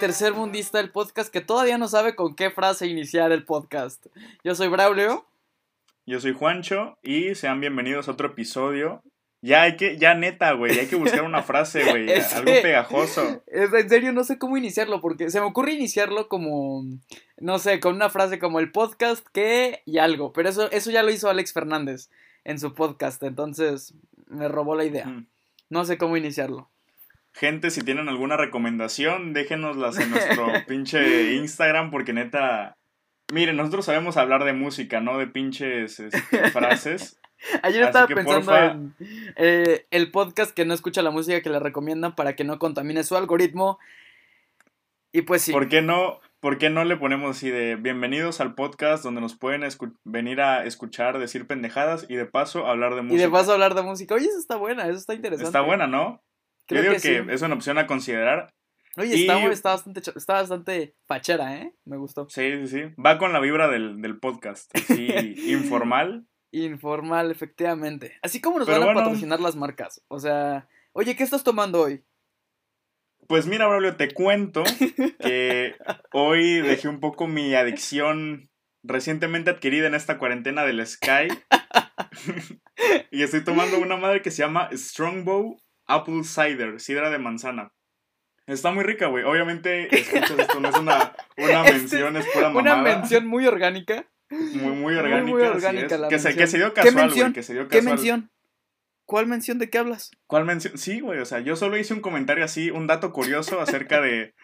Tercer Mundista, el podcast que todavía no sabe con qué frase iniciar el podcast. Yo soy Braulio. Yo soy Juancho y sean bienvenidos a otro episodio. Ya hay que, ya neta, güey, hay que buscar una frase, güey, algo pegajoso. En serio, no sé cómo iniciarlo, porque se me ocurre iniciarlo como, no sé, con una frase como el podcast que y algo, pero eso, eso ya lo hizo Alex Fernández en su podcast, entonces me robó la idea. No sé cómo iniciarlo. Gente, si tienen alguna recomendación, déjenoslas en nuestro pinche Instagram, porque neta. Miren, nosotros sabemos hablar de música, no de pinches este, frases. Ayer estaba pensando en eh, el podcast que no escucha la música que le recomiendan para que no contamine su algoritmo. Y pues sí. ¿Por qué no, por qué no le ponemos así de bienvenidos al podcast donde nos pueden venir a escuchar, decir pendejadas y de paso hablar de música? Y de paso hablar de música. Oye, eso está buena, eso está interesante. Está buena, ¿no? Creo Yo digo que, es una opción a considerar. Oye, está, bastante, está bastante pachera, ¿eh? Me gustó. Sí, sí, sí. Va con la vibra del, podcast. Sí, informal. Informal, efectivamente. Así como nos van a patrocinar las marcas. O sea, oye, ¿qué estás tomando hoy? Pues mira, Braulio, te cuento que hoy dejé un poco mi adicción recientemente adquirida en esta cuarentena del Sky. y estoy tomando una madre que se llama Strongbow Apple Cider, sidra de manzana. Está muy rica, güey. Obviamente, escuchas esto, no es una, una este mención, es pura mamada. Una mención muy orgánica. Muy, muy orgánica. Muy, orgánica la que, se, que se dio casual, güey. Que se dio casual. ¿Qué mención? ¿Cuál mención de qué hablas? ¿Cuál mención? Sí, güey, o sea, yo solo hice un comentario así, un dato curioso acerca de,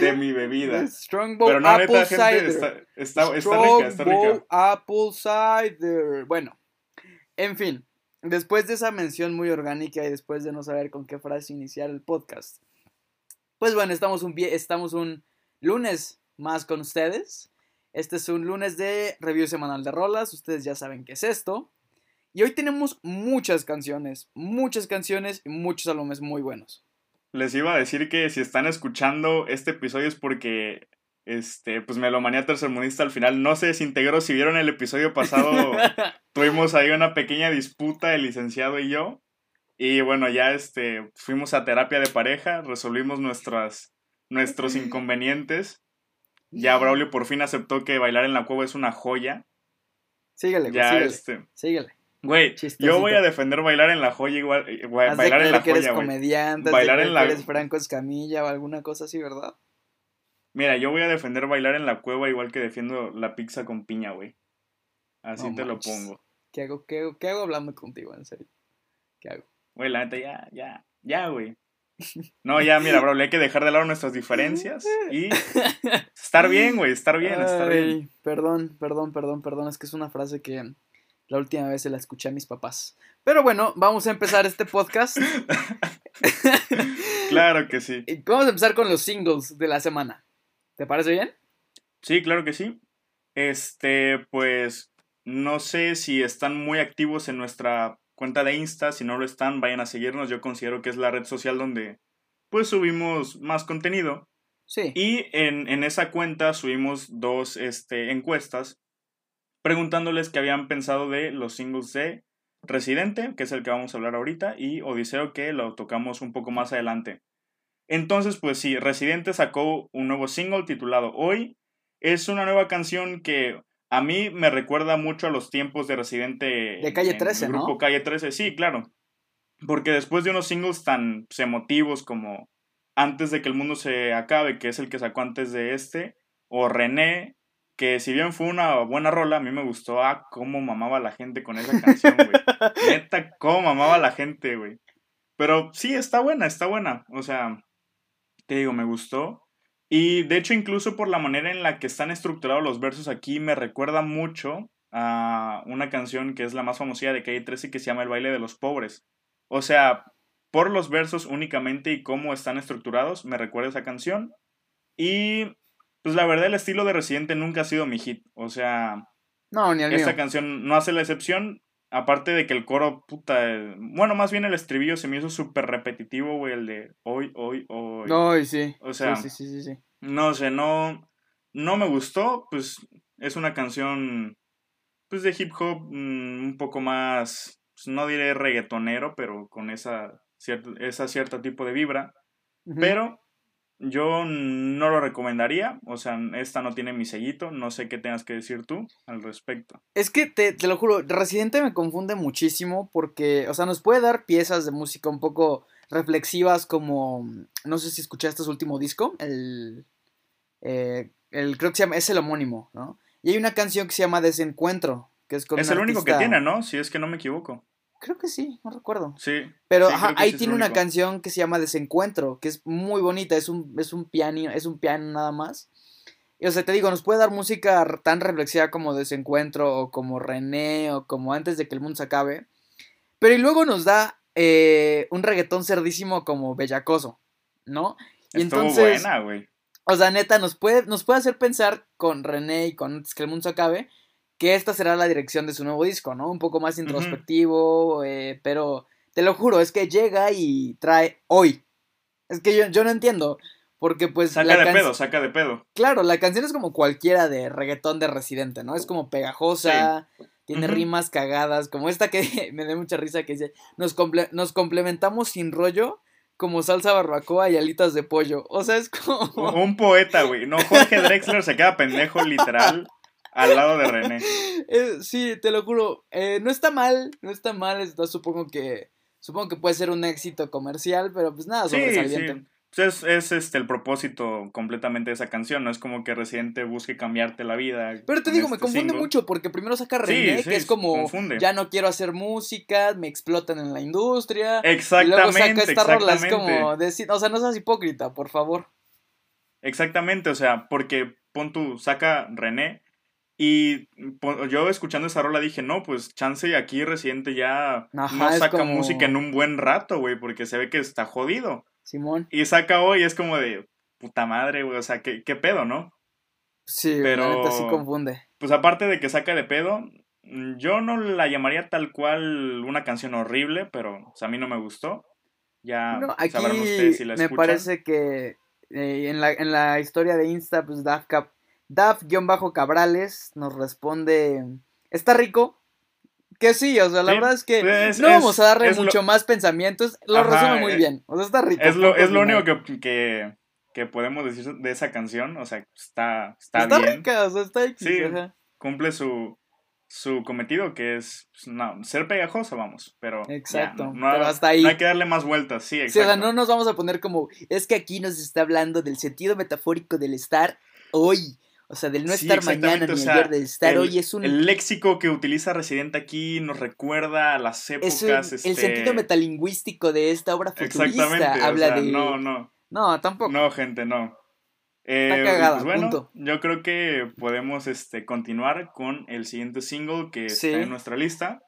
de mi bebida. Strongbow Pero no, Apple neta, Cider. Está, está, está rica, está rica. Apple Cider. Bueno, en fin. Después de esa mención muy orgánica y después de no saber con qué frase iniciar el podcast, pues bueno, estamos un, estamos un lunes más con ustedes. Este es un lunes de review semanal de rolas, ustedes ya saben qué es esto. Y hoy tenemos muchas canciones, muchas canciones y muchos álbumes muy buenos. Les iba a decir que si están escuchando este episodio es porque este, pues Melomanía Tercermundista al final no se desintegró. Si vieron el episodio pasado, tuvimos ahí una pequeña disputa el licenciado y yo. Y bueno, ya este, fuimos a terapia de pareja, resolvimos nuestras, nuestros inconvenientes. Ya Braulio por fin aceptó que bailar en la cueva es una joya. Síguele, ya, síguele, este, síguele. Güey, yo voy a defender bailar en la joya igual. Eh, bailar en la que eres comediante, bailar en la... eres Franco Escamilla o alguna cosa así, ¿verdad? Mira, yo voy a defender bailar en la cueva igual que defiendo la pizza con piña, güey. Así te lo pongo. ¿Qué hago, qué, hago, ¿Qué hago hablando contigo, en serio? ¿Qué hago? Güey, la neta, ya, ya, ya, güey. No, ya, mira, bro, le hay que dejar de lado nuestras diferencias y estar bien, güey, estar bien, estar bien. Perdón, perdón, perdón, perdón, es que es una frase que la última vez se la escuché a mis papás. Pero bueno, vamos a empezar este podcast. claro que sí. Vamos a empezar con los singles de la semana. ¿Te parece bien? Sí, claro que sí. Este, pues, no sé si están muy activos en nuestra cuenta de Insta. Si no lo están, vayan a seguirnos. Yo considero que es la red social donde, pues, subimos más contenido. Sí. Y en, en esa cuenta subimos dos este, encuestas preguntándoles qué habían pensado de los singles de Residente, que es el que vamos a hablar ahorita, y Odiseo, que lo tocamos un poco más adelante. Entonces, pues sí, Residente sacó un nuevo single titulado Hoy. Es una nueva canción que a mí me recuerda mucho a los tiempos de Residente. De Calle 13, el grupo Calle 13, sí, claro. Porque después de unos singles tan pues, emotivos como Antes de que el mundo se acabe, que es el que sacó antes de este, o René, que si bien fue una buena rola, a mí me gustó, ah, cómo mamaba la gente con esa canción, güey. Neta, cómo mamaba la gente, güey. Pero sí, está buena, está buena. O sea, te digo, me gustó. Y de hecho, incluso por la manera en la que están estructurados los versos aquí, me recuerda mucho a una canción que es la más famosa de Calle 13 que se llama El baile de los pobres. O sea, por los versos únicamente y cómo están estructurados, me recuerda esa canción. Y pues la verdad, el estilo de Residente nunca ha sido mi hit. O sea, no, ni esta canción no hace la excepción. Aparte de que el coro, puta. Bueno, más bien el estribillo se me hizo súper repetitivo, güey. El de hoy, hoy, hoy. No, sí. O sea, sí, sí, sí, sí, no sé, no. No me gustó. Pues es una canción. Pues de hip hop mm, un poco más. Pues, no diré reggaetonero, pero con esa cierta, esa cierta tipo de vibra. Pero yo no lo recomendaría, o sea, esta no tiene mi sellito, no sé qué tengas que decir tú al respecto. Es que te, te lo juro, Residente me confunde muchísimo porque, o sea, nos puede dar piezas de música un poco reflexivas como, no sé si escuchaste su último disco, el, eh, el creo que se llama, es el homónimo, ¿no? Y hay una canción que se llama Desencuentro, que es con Es el único que tiene, ¿no? Si es que no me equivoco. Creo que sí, no recuerdo. Sí. Pero ahí tiene una canción que se llama Desencuentro, que es muy bonita, es un, es un piano, es un piano nada más. Y o sea, te digo, nos puede dar música tan reflexiva como Desencuentro, o como René, o como Antes de que el mundo se acabe. Pero y luego nos da eh, un reggaetón cerdísimo como Bellacoso, ¿no? Y entonces, buena, güey. O sea, neta, nos puede, nos puede hacer pensar con René y con Antes que el mundo se acabe que esta será la dirección de su nuevo disco, ¿no? Un poco más introspectivo, eh, pero te lo juro, es que llega y trae hoy. Es que yo, yo no entiendo, porque pues... Saca de pedo, saca de pedo. Claro, la canción es como cualquiera de reggaetón de Residente, ¿no? Es como pegajosa, tiene rimas cagadas, como esta que me da mucha risa que dice, nos, nos complementamos sin rollo como salsa barbacoa y alitas de pollo. O sea, es como... Un poeta, güey. No, Jorge Drexler se queda pendejo literal al lado de René. Eh, sí, te lo juro. Eh, no está mal, no está mal. Está, supongo que supongo que puede ser un éxito comercial, pero pues nada, sobresaliente. Sí, pues es, este el propósito completamente de esa canción, no es como que Residente busque cambiarte la vida. Pero te digo, me este confunde mucho porque primero saca René, que es como ya no quiero hacer música, me explotan en la industria. Exactamente. Y luego saca esta rola, es como decir, o sea, no seas hipócrita, por favor. Exactamente, o sea, porque pon tu, saca René y yo escuchando esa rola dije, no, pues chance aquí Residente ya no saca música en un buen rato, güey, porque se ve que está jodido. Simón. Y saca hoy es como de puta madre, güey, o sea, ¿qué, qué pedo, ¿no? Sí, pero la sí confunde. Pues aparte de que saca de pedo, yo no la llamaría tal cual una canción horrible, pero o sea, a mí no me gustó. Ya sabrán ustedes si la escuchan. Me parece que eh, en, la, en la historia de Insta, pues Daft Daf-Cabrales nos responde, está rico. Que sí, o sea, la verdad es que pues, no vamos a darle mucho más pensamientos. Lo resume muy eh, bien. O sea, está rico. Es lo, es lo único que, que, podemos decir de esa canción. O sea, está, está, está rica, o sea, está Sí, cumple su, su cometido que es pues, no, ser pegajosa, vamos, pero exacto, no, hasta ahí. hay que darle más vueltas, sí, exacto. o sea, no nos vamos a poner como es que aquí nos está hablando del sentido metafórico del estar hoy. O sea, del no estar mañana ni ayer, del estar hoy es un. El léxico que utiliza Residente aquí nos recuerda a las épocas. Es El sentido este metalingüístico de esta obra futurista habla de. No, no. No, tampoco. No, gente, no. Está eh, cagada, pues bueno, yo creo que podemos este, continuar con el siguiente single que está en nuestra lista,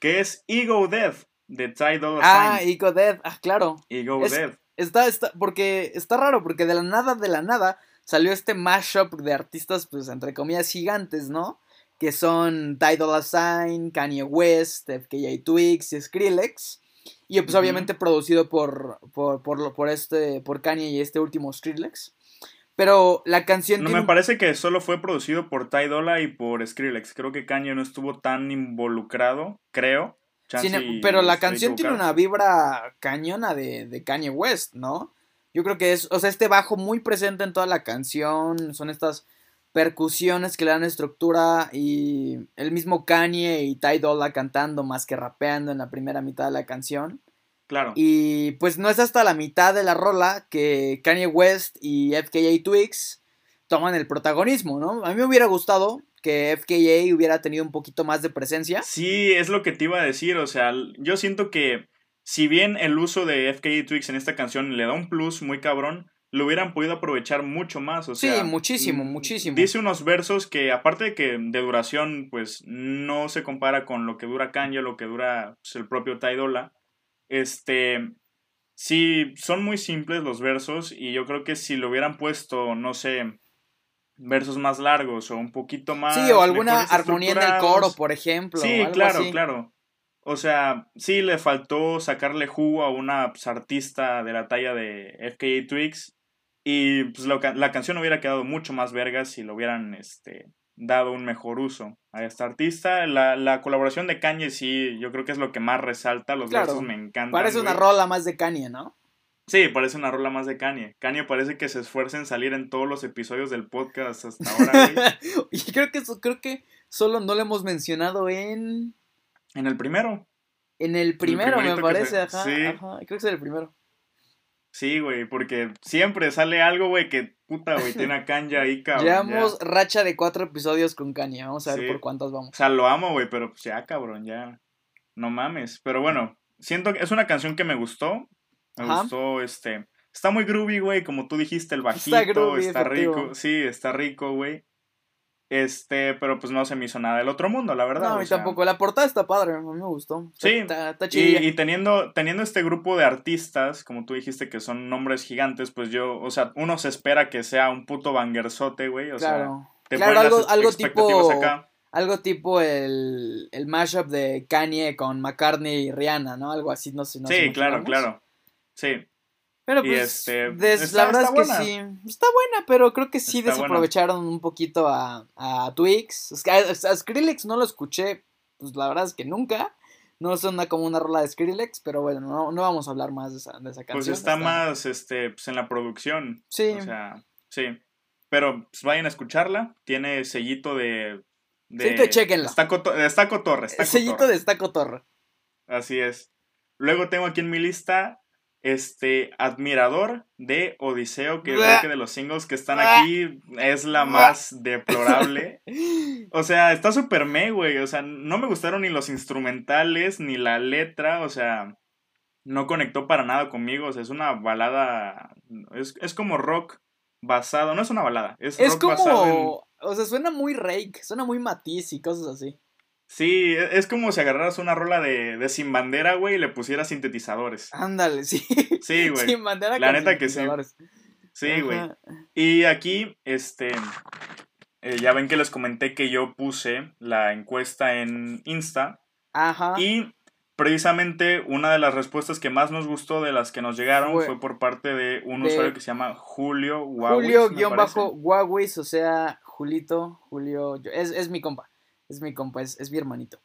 que es Ego Death de Ty Dolla Ah, Ego Death, ah, claro. Ego Death. Está, está, porque está raro, porque de la nada, de la nada, salió este mashup de artistas, pues, entre comillas, gigantes, ¿no? Que son Ty Dolla Sign, Kanye West, FKJ Twigs y Skrillex. Y pues obviamente producido por, por, por, este, por Kanye y este último Skrillex. Pero la canción... No, me parece que solo fue producido por Ty Dolla y por Skrillex. Creo que Kanye no estuvo tan involucrado, creo. pero la canción tiene una vibra cañona de, de Kanye West, ¿no? Yo creo que es, o sea, este bajo muy presente en toda la canción, son estas percusiones que le dan estructura y el mismo Kanye y Ty Dolla cantando más que rapeando en la primera mitad de la canción. Claro. Y pues no es hasta la mitad de la rola que Kanye West y FKA Twigs toman el protagonismo, ¿no? A mí me hubiera gustado que FKA hubiera tenido un poquito más de presencia. Sí, es lo que te iba a decir, o sea, yo siento que si bien el uso de FKE Twix en esta canción le da un plus muy cabrón, lo hubieran podido aprovechar mucho más. O sea, sí, muchísimo, muchísimo. Dice unos versos que, aparte de que de duración, pues no se compara con lo que dura Kanye, lo que dura pues, el propio Taidola. Este. Sí, son muy simples los versos y yo creo que si lo hubieran puesto, no sé, versos más largos o un poquito más. Sí, o alguna armonía en el coro, por ejemplo. Sí, claro, claro. O sea, sí le faltó sacarle jugo a una pues, artista de la talla de FKA Twigs. Y pues la canción hubiera quedado mucho más verga si le hubieran este, dado un mejor uso a esta artista. La, la, colaboración de Kanye sí, yo creo que es lo que más resalta. Los versos me encantan. Parece una rola más de Kanye, ¿no? Sí, parece una rola más de Kanye. Kanye parece que se esfuerza en salir en todos los episodios del podcast hasta ahora, güey. y creo que, creo que solo no lo hemos mencionado en... En el primero. En el primero, me parece, ajá, sí. ajá. Creo que es el primero. Sí, güey, porque siempre sale algo, güey, que puta, güey, tiene a Kanye ahí, cabrón. Llevamos racha de cuatro episodios con Kanye, vamos a ver por cuántos vamos. O sea, lo amo, güey, pero pues ya, cabrón, ya. No mames. Pero bueno, siento que es una canción que me gustó. Me gustó, este. Está muy groovy, güey, como tú dijiste, el bajito, está, groovy, está rico. Sí, está rico, güey. Este, pero pues no se me hizo nada del otro mundo, la verdad. No, a mí tampoco. La portada está padre, a mí me gustó. Sí, está, está y, y, teniendo, teniendo este grupo de artistas, como tú dijiste que son nombres gigantes, pues yo, o sea, uno se espera que sea un puto bangerzote, güey. O claro. sea, te claro, algo, algo tipo. Acá. Algo tipo el, el mashup de Kanye con McCartney y Rihanna, ¿no? Algo así, no sé. No sí, claro, claro. Sí. Pero pues, este, la verdad es que sí. Está buena, pero creo que sí desaprovecharon un poquito a, a Twix. a, Skrillex no lo escuché, pues la verdad es que nunca. No suena como una rola de Skrillex, pero bueno, no, no vamos a hablar más de esa, de esa canción. Pues está, más este, pues en la producción. Sí. O sea, sí. Pero pues, vayan a escucharla. Tiene sellito de. de sí, te chequenla. Está, está cotorre. Está sellito de está cotorre. Así es. Luego tengo aquí en mi lista este admirador de Odiseo, que creo que de los singles que están aquí es la más deplorable. O sea, está súper me, güey. O sea, no me gustaron ni los instrumentales, ni la letra. O sea, no conectó para nada conmigo. O sea, es una balada. Es, como rock basado. No es una balada. Es, rock como. Basado O sea, suena muy rake. Suena muy matiz y cosas así. Sí, e, es como si agarraras una rola de, de Sin Bandera, güey, y le pusieras sintetizadores. Ándale, sí. Sí, güey. Sin Bandera La neta que sí. Sí, güey. Y aquí, este, eh, ya ven que les comenté que yo puse la encuesta en Insta. Ajá. Y precisamente una de las respuestas que más nos gustó de las que nos llegaron fue, por parte de un usuario que se llama Julio Huawis. Julio-Huawis, o sea, Julito, Julio, es, es mi compa. Es mi compa, es, mi hermanito.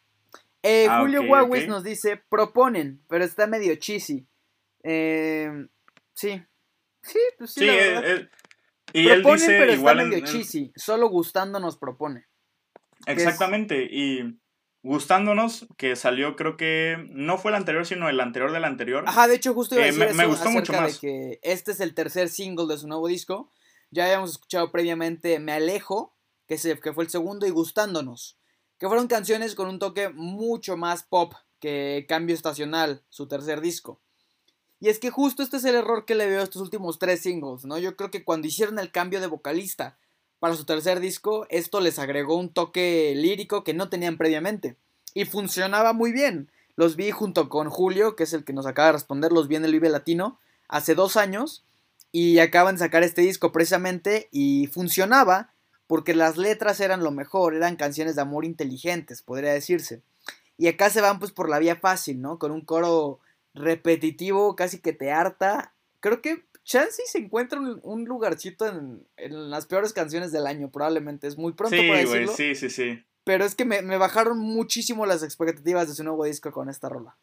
Eh, ah, Julio okay, nos dice, proponen, pero está medio cheesy. Eh, sí. Sí, pues sí, la verdad. Eh, eh, y proponen, él dice, pero está medio cheesy. Solo gustándonos propone. Exactamente, y gustándonos, que salió creo que no fue el anterior, sino el anterior del anterior. Ajá, de hecho justo iba a decir me, me gustó mucho más. de que este es el tercer single de su nuevo disco. Ya habíamos escuchado previamente Me Alejo, que, se, que fue el segundo, y Gustándonos que fueron canciones con un toque mucho más pop que Cambio Estacional, su tercer disco. Y es que justo este es el error que le veo a estos últimos tres singles, ¿no? Yo creo que cuando hicieron el cambio de vocalista para su tercer disco, esto les agregó un toque lírico que no tenían previamente. Y funcionaba muy bien. Los vi junto con Julio, que es el que nos acaba de responder, los vi en el Vive Latino hace dos años. Y acaban de sacar este disco precisamente y funcionaba porque las letras eran lo mejor, eran canciones de amor inteligentes, podría decirse. Y acá se van pues por la vía fácil, ¿no? Con un coro repetitivo, casi que te harta. Creo que Chansey se encuentra un, lugarcito en, las peores canciones del año, probablemente. Es muy pronto para decirlo. sí, sí, sí. Pero es que me, me, bajaron muchísimo las expectativas de su nuevo disco con esta rola.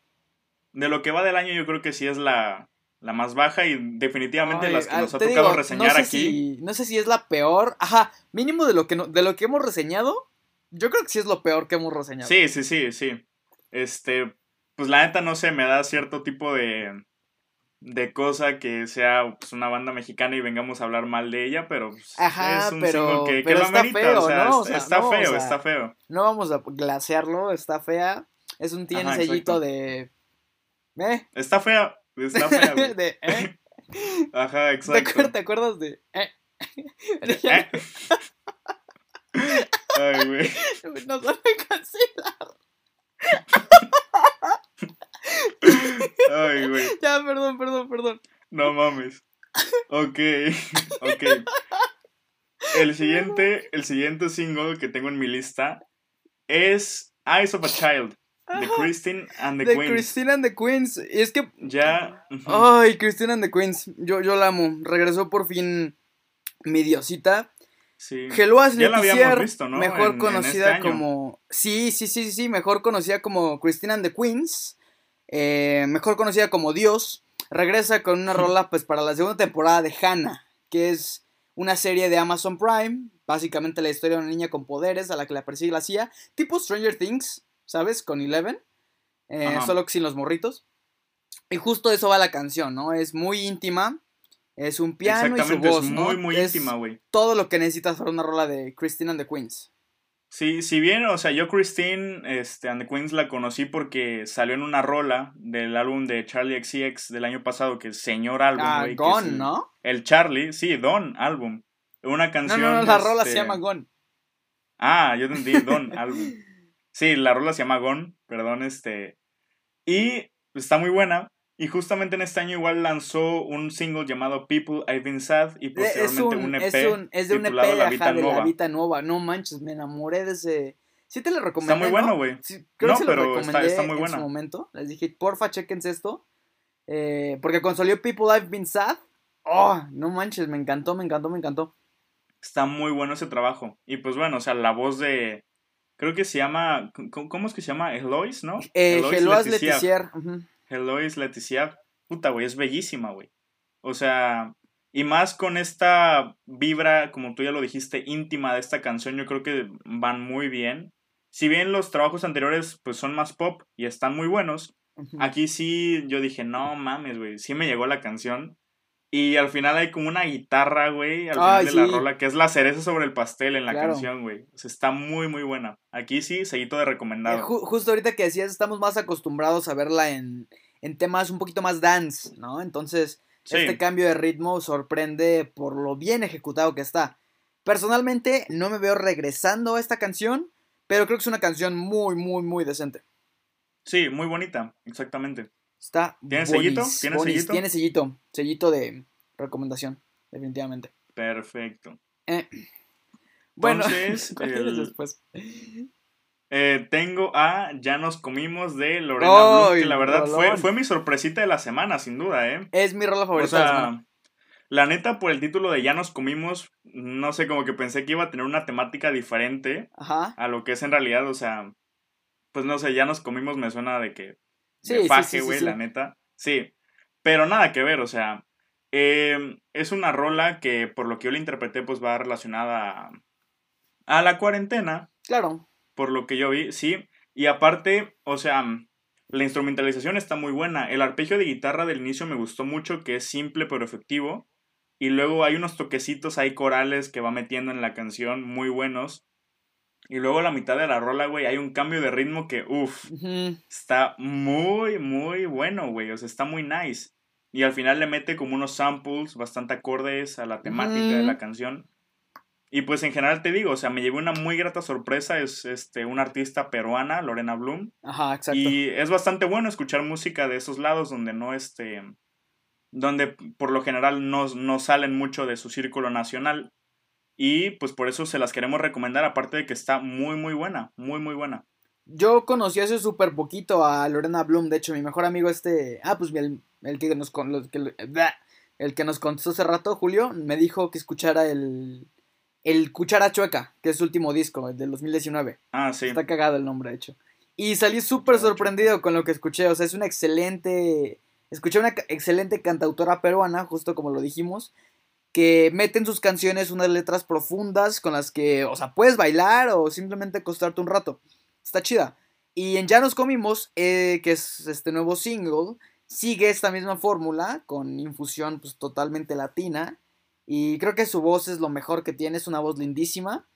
De lo que va del año, yo creo que sí es la, la más baja y definitivamente las que nos ha tocado reseñar aquí. no sé si es la peor. Ajá, mínimo de lo que de lo que hemos reseñado, yo creo que sí es lo peor que hemos reseñado. Sí, sí, sí, sí. Este, pues la neta no sé, me da cierto tipo de de cosa que sea pues, una banda mexicana y vengamos a hablar mal de ella, pero pues, es un pero, que, lo está Feo, o sea, está feo, está feo. No vamos a glasearlo, está fea. Es un tiene sellito de ¿Eh? Está fea, Está fea, de, ¿eh? Ajá, exacto. ¿Te, acuerdas de? ¿Eh? ¿Eh? Ay, güey. Nos van a cancelar. Ay, güey. Ya, perdón, perdón, perdón. No mames. Ok, ok. El siguiente, el siguiente single que tengo en mi lista es Eyes of a Child. The Christine and the, the Queens. Christine and the Queens. Y es que. Ya. Ay, Christine and the Queens. Yo, yo la amo. Regresó por fin mi diosita. Sí. Geloas ya la habíamos visto, ¿no? Mejor conocida este como. Sí, sí, sí, sí, Mejor conocida como Christine and the Queens. Eh, mejor conocida como Dios. regresa con una rola pues para la segunda temporada de Hannah, que es una serie de Amazon Prime, básicamente la historia de una niña con poderes a la que la persigue la CIA, tipo Stranger Things, ¿sabes? Con Eleven, eh, solo que sin los morritos. Y justo eso va la canción, ¿no? Es muy íntima, es un piano y su voz, es muy, muy íntima, güey. Todo lo que necesitas para una rola de Christine and the Queens. Sí, si bien, o sea, yo Christine este, and the Queens la conocí porque salió en una rola del álbum de Charlie XCX del año pasado, que es Señor Álbum, ah, Gone, ¿no? El Charlie, sí, Don Álbum. Una canción. No, no, la rola se este, llama Gone. Ah, yo entendí, Don Álbum. Sí, la rola se llama Gone, perdón, este. Y está muy buena. Y justamente en este año igual lanzó un single llamado People I've Been Sad y posteriormente un, EP es, un, es de un EP de, la, Vida de la. No manches, me enamoré de ese... Sí te lo recomendé, Está muy bueno, güey. Sí, creo no, que se pero lo recomendé está, muy buena. en su momento. Les dije, porfa, chequense esto. Eh, porque cuando salió People I've Been Sad, oh, no manches, me encantó, me encantó, me encantó. Está muy bueno ese trabajo. Y pues bueno, o sea, la voz de... Creo que se llama... ¿Cómo es que se llama? Elois, ¿no? Eh, Elois Letizier. Leticia, puta, güey, es bellísima, güey. O sea, y más con esta vibra, como tú ya lo dijiste, íntima de esta canción, yo creo que van muy bien. Si bien los trabajos anteriores, pues son más pop y están muy buenos, aquí sí yo dije, no mames, güey, sí me llegó la canción. Y al final hay como una guitarra, güey, al final de la rola, que es la cereza sobre el pastel en la canción, güey. O sea, está muy, muy buena. Aquí sí, seguito de recomendado. Eh, justo ahorita que decías, estamos más acostumbrados a verla en, en temas un poquito más dance, ¿no? Entonces, este cambio de ritmo sorprende por lo bien ejecutado que está. Personalmente, no me veo regresando a esta canción, pero creo que es una canción muy, muy, muy decente. Sí, muy bonita, exactamente. Está ¿Tiene sellito? ¿Tiene sellito? Tiene sellito. Sellito de recomendación, definitivamente. Perfecto. Eh, bueno, Entonces, después? Eh, tengo a Ya nos comimos de Lorena que la verdad fue, fue, mi sorpresita de la semana, sin duda, ¿eh? Es mi rola favorita. O sea, la neta, por el título de Ya nos comimos, no sé, como que pensé que iba a tener una temática diferente a lo que es en realidad, o sea, pues no sé, Ya nos comimos me suena de que Sí, faje, güey, la neta. Sí, pero nada que ver, o sea, em, es una rola que por lo que yo la interpreté, pues va relacionada a, la cuarentena. Claro. Por lo que yo vi, sí. Y aparte, o sea, la instrumentalización está muy buena. El arpegio de guitarra del inicio me gustó mucho, que es simple pero efectivo. Y luego hay unos toquecitos ahí corales que va metiendo en la canción muy buenos. Y luego a la mitad de la rola, güey, hay un cambio de ritmo que, uff, está muy, muy bueno, güey. O sea, está muy nice. Y al final le mete como unos samples bastante acordes a la temática de la canción. Y pues en general te digo, o sea, me llevé una muy grata sorpresa. Es este, una artista peruana, Lorena Bloom. Ajá, exacto. Y es bastante bueno escuchar música de esos lados donde no, este, donde por lo general no, no salen mucho de su círculo nacional. Y pues por eso se las queremos recomendar, aparte de que está muy, muy buena, muy, muy buena. Yo conocí hace súper poquito a Lorena Bloom, de hecho, mi mejor amigo este, ah, pues el, el que nos el que, el que nos contestó hace rato, Julio, me dijo que escuchara el, el Cuchara Chueca, que es su último disco, el del 2019. Ah, sí. Está cagado el nombre, de hecho. Y salí súper sorprendido con lo que escuché, o sea, es una excelente, escuché una excelente cantautora peruana, justo como lo dijimos, que meten sus canciones unas letras profundas con las que, o sea, puedes bailar o simplemente acostarte un rato. Está chida. Y en Ya nos comimos, eh, que es este nuevo single, sigue esta misma fórmula con infusión pues totalmente latina. Y creo que su voz es lo mejor que tiene, es una voz lindísima.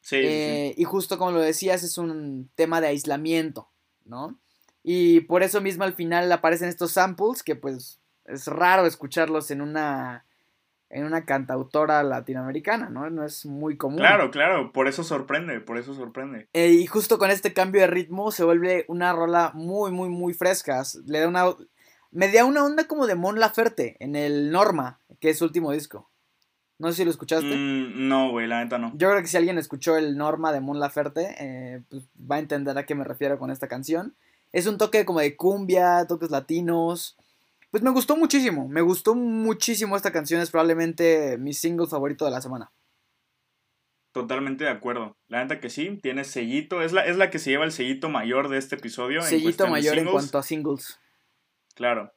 Sí, eh, Y justo como lo decías, es un tema de aislamiento, ¿no? Y por eso mismo al final aparecen estos samples que pues es raro escucharlos en una en una cantautora latinoamericana, ¿no? No es muy común. Claro, claro, por eso sorprende, por eso sorprende. Eh, y justo con este cambio de ritmo se vuelve una rola muy, muy, muy fresca. Le da una... Me da una onda como de Mon Laferte en el Norma, que es su último disco. No sé si lo escuchaste. Mm, no, güey, la neta no. Yo creo que si alguien escuchó el Norma de Mon Laferte, eh, pues va a entender a qué me refiero con esta canción. Es un toque como de cumbia, toques latinos. Pues me gustó muchísimo, me gustó muchísimo esta canción, es probablemente mi single favorito de la semana. Totalmente de acuerdo. La neta que sí, tiene sellito, es la, es la que se lleva el sellito mayor de este episodio. Sellito mayor en cuanto a singles. Claro.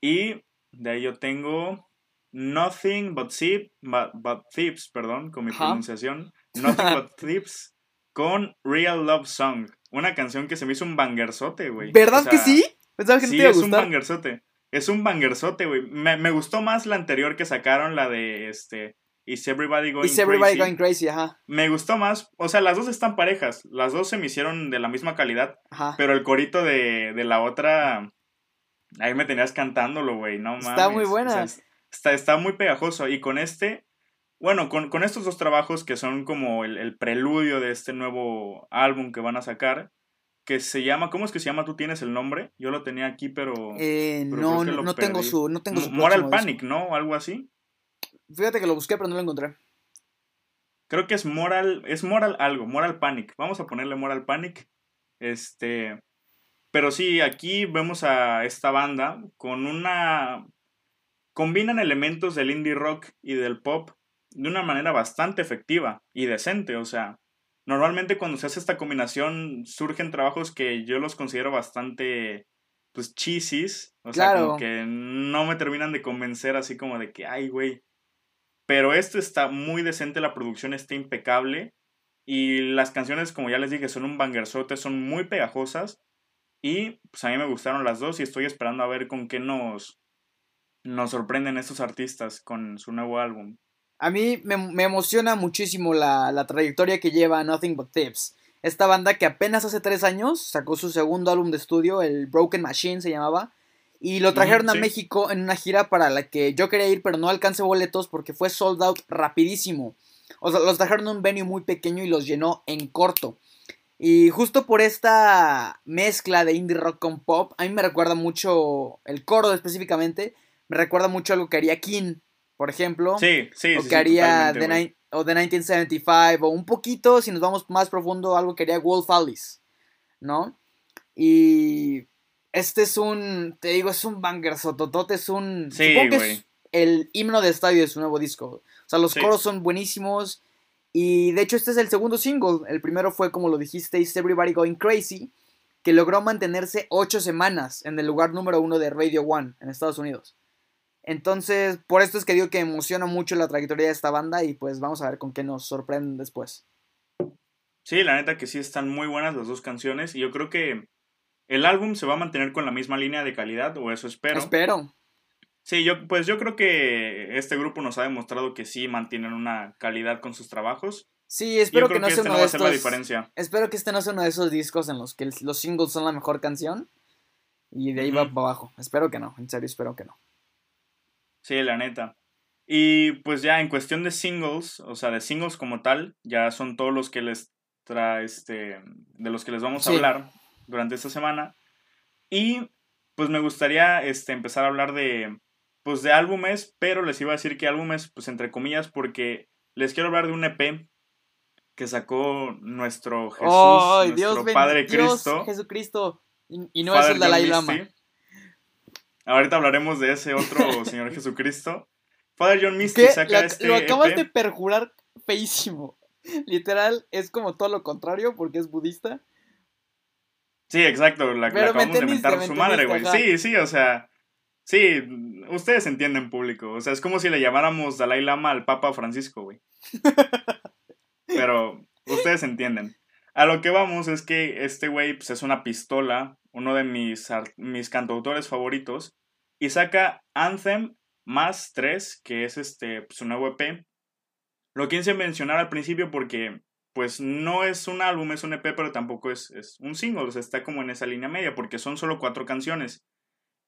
Y De ahí yo tengo Nothing But, Thieves, perdón, con mi pronunciación. Nothing But Thieves con Real Love Song. Una canción que se me hizo un bangerzote, güey. ¿Verdad que sí? Pensaba que sí, es un bangerzote. Es un bangerzote, güey. Me, me, gustó más la anterior que sacaron, la de este. Is Everybody Going Is Everybody Going Crazy, ajá. Me gustó más. O sea, las dos están parejas. Las dos se me hicieron de la misma calidad. Ajá. Pero el corito de, de la otra. Ahí me tenías cantándolo, güey. No mames. Está muy buena. está, está muy pegajoso. Y con este. Bueno, con, con estos dos trabajos que son como el, el preludio de este nuevo álbum que van a sacar que se llama, ¿cómo es que se llama? ¿Tú tienes el nombre? Yo lo tenía aquí, pero... Eh, no, no tengo su... No tengo su Moral Panic, ¿no? Algo así. Fíjate que lo busqué, pero no lo encontré. Creo que es Moral, es Moral algo, Moral Panic. Vamos a ponerle Moral Panic. Este... Pero sí, aquí vemos a esta banda con una... Combinan elementos del indie rock y del pop de una manera bastante efectiva y decente, o sea normalmente cuando se hace esta combinación surgen trabajos que yo los considero bastante pues chisis, o sea, como que no me terminan de convencer así como de que, ay, güey. Pero esto está muy decente, la producción está impecable y las canciones, como ya les dije, son un bangerzote, son muy pegajosas y pues a mí me gustaron las dos y estoy esperando a ver con qué nos, nos sorprenden estos artistas con su nuevo álbum. A mí me, emociona muchísimo la, trayectoria que lleva Nothing But Tips. Esta banda que apenas hace tres años sacó su segundo álbum de estudio, el Broken Machine se llamaba. Y lo trajeron a México en una gira para la que yo quería ir, pero no alcancé boletos porque fue sold out rapidísimo. O sea, los trajeron en un venue muy pequeño y los llenó en corto. Y justo por esta mezcla de indie rock con pop, a mí me recuerda mucho, el coro específicamente, me recuerda mucho algo que haría King por ejemplo. Sí, sí, O que haría The, o The 1975, o un poquito, si nos vamos más profundo, algo que haría Wolf Alice, ¿no? Y este es un, te digo, es un banger sototote, es un... Sí, supongo que es el himno de estadio de su nuevo disco. O sea, los coros son buenísimos. Y de hecho este es el segundo single. El primero fue, como lo dijiste, Is Everybody Going Crazy, que logró mantenerse ocho semanas en el lugar número uno de Radio One en Estados Unidos. Entonces, por esto es que digo que emociona mucho la trayectoria de esta banda y pues vamos a ver con qué nos sorprenden después. Sí, la neta que sí están muy buenas las dos canciones y yo creo que el álbum se va a mantener con la misma línea de calidad o eso espero. Espero. Sí, yo pues yo creo que este grupo nos ha demostrado que sí mantienen una calidad con sus trabajos. Sí, espero que no sea este uno de estos. diferencia. Espero que este no sea uno de esos discos en los que los singles son la mejor canción y de ahí va para abajo. Espero que no, en serio espero que no. Sí, la neta. Y pues ya en cuestión de singles, o sea, de singles como tal, ya son todos los que les trae, este, de los que les vamos a hablar durante esta semana. Y pues me gustaría este, empezar a hablar de, pues de álbumes, pero les iba a decir que álbumes, pues entre comillas, porque les quiero hablar de un EP que sacó nuestro Jesús, nuestro Padre Cristo. Jesucristo. Y, no es el Dalai Lama. Ahorita hablaremos de ese otro Señor Jesucristo. Father John Misty saca este. Lo acabas de perjurar feísimo. Literal, es como todo lo contrario porque es budista. Sí, exacto. La, acabamos de mentar su madre, güey. Sí, sí, o sea. Sí, ustedes entienden público. O sea, es como si le llamáramos Dalai Lama al Papa Francisco, güey. Pero ustedes entienden. A lo que vamos es que este güey pues, es una pistola, uno de mis, mis cantautores favoritos, y saca Anthem más 3, que es este, pues, su nuevo EP. Lo quise mencionar al principio porque pues no es un álbum, es un EP, pero tampoco es, es un single, o sea, está como en esa línea media, porque son solo cuatro canciones.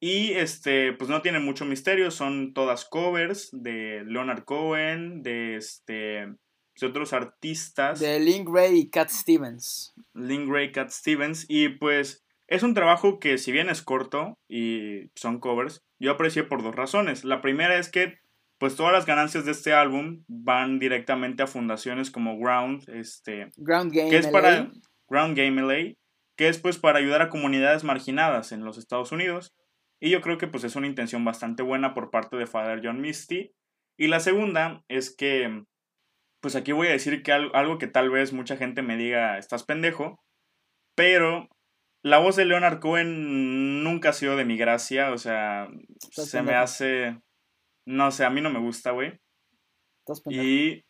Y este, pues no tiene mucho misterio, son todas covers de Leonard Cohen, de este de otros artistas. De Link Ray y Cat Stevens. Link Ray, Cat Stevens. Y pues es un trabajo que si bien es corto y son covers, yo aprecié por dos razones. La primera es que pues todas las ganancias de este álbum van directamente a fundaciones como Ground, este, Ground Game que es para Ground Game LA, que es pues para ayudar a comunidades marginadas en los Estados Unidos. Y yo creo que pues es una intención bastante buena por parte de Father John Misty. Y la segunda es que pues aquí voy a decir que algo que tal vez mucha gente me diga, estás pendejo, pero la voz de Leonard Cohen nunca ha sido de mi gracia, o sea, se me hace... No sé, a mí no me gusta, güey. Y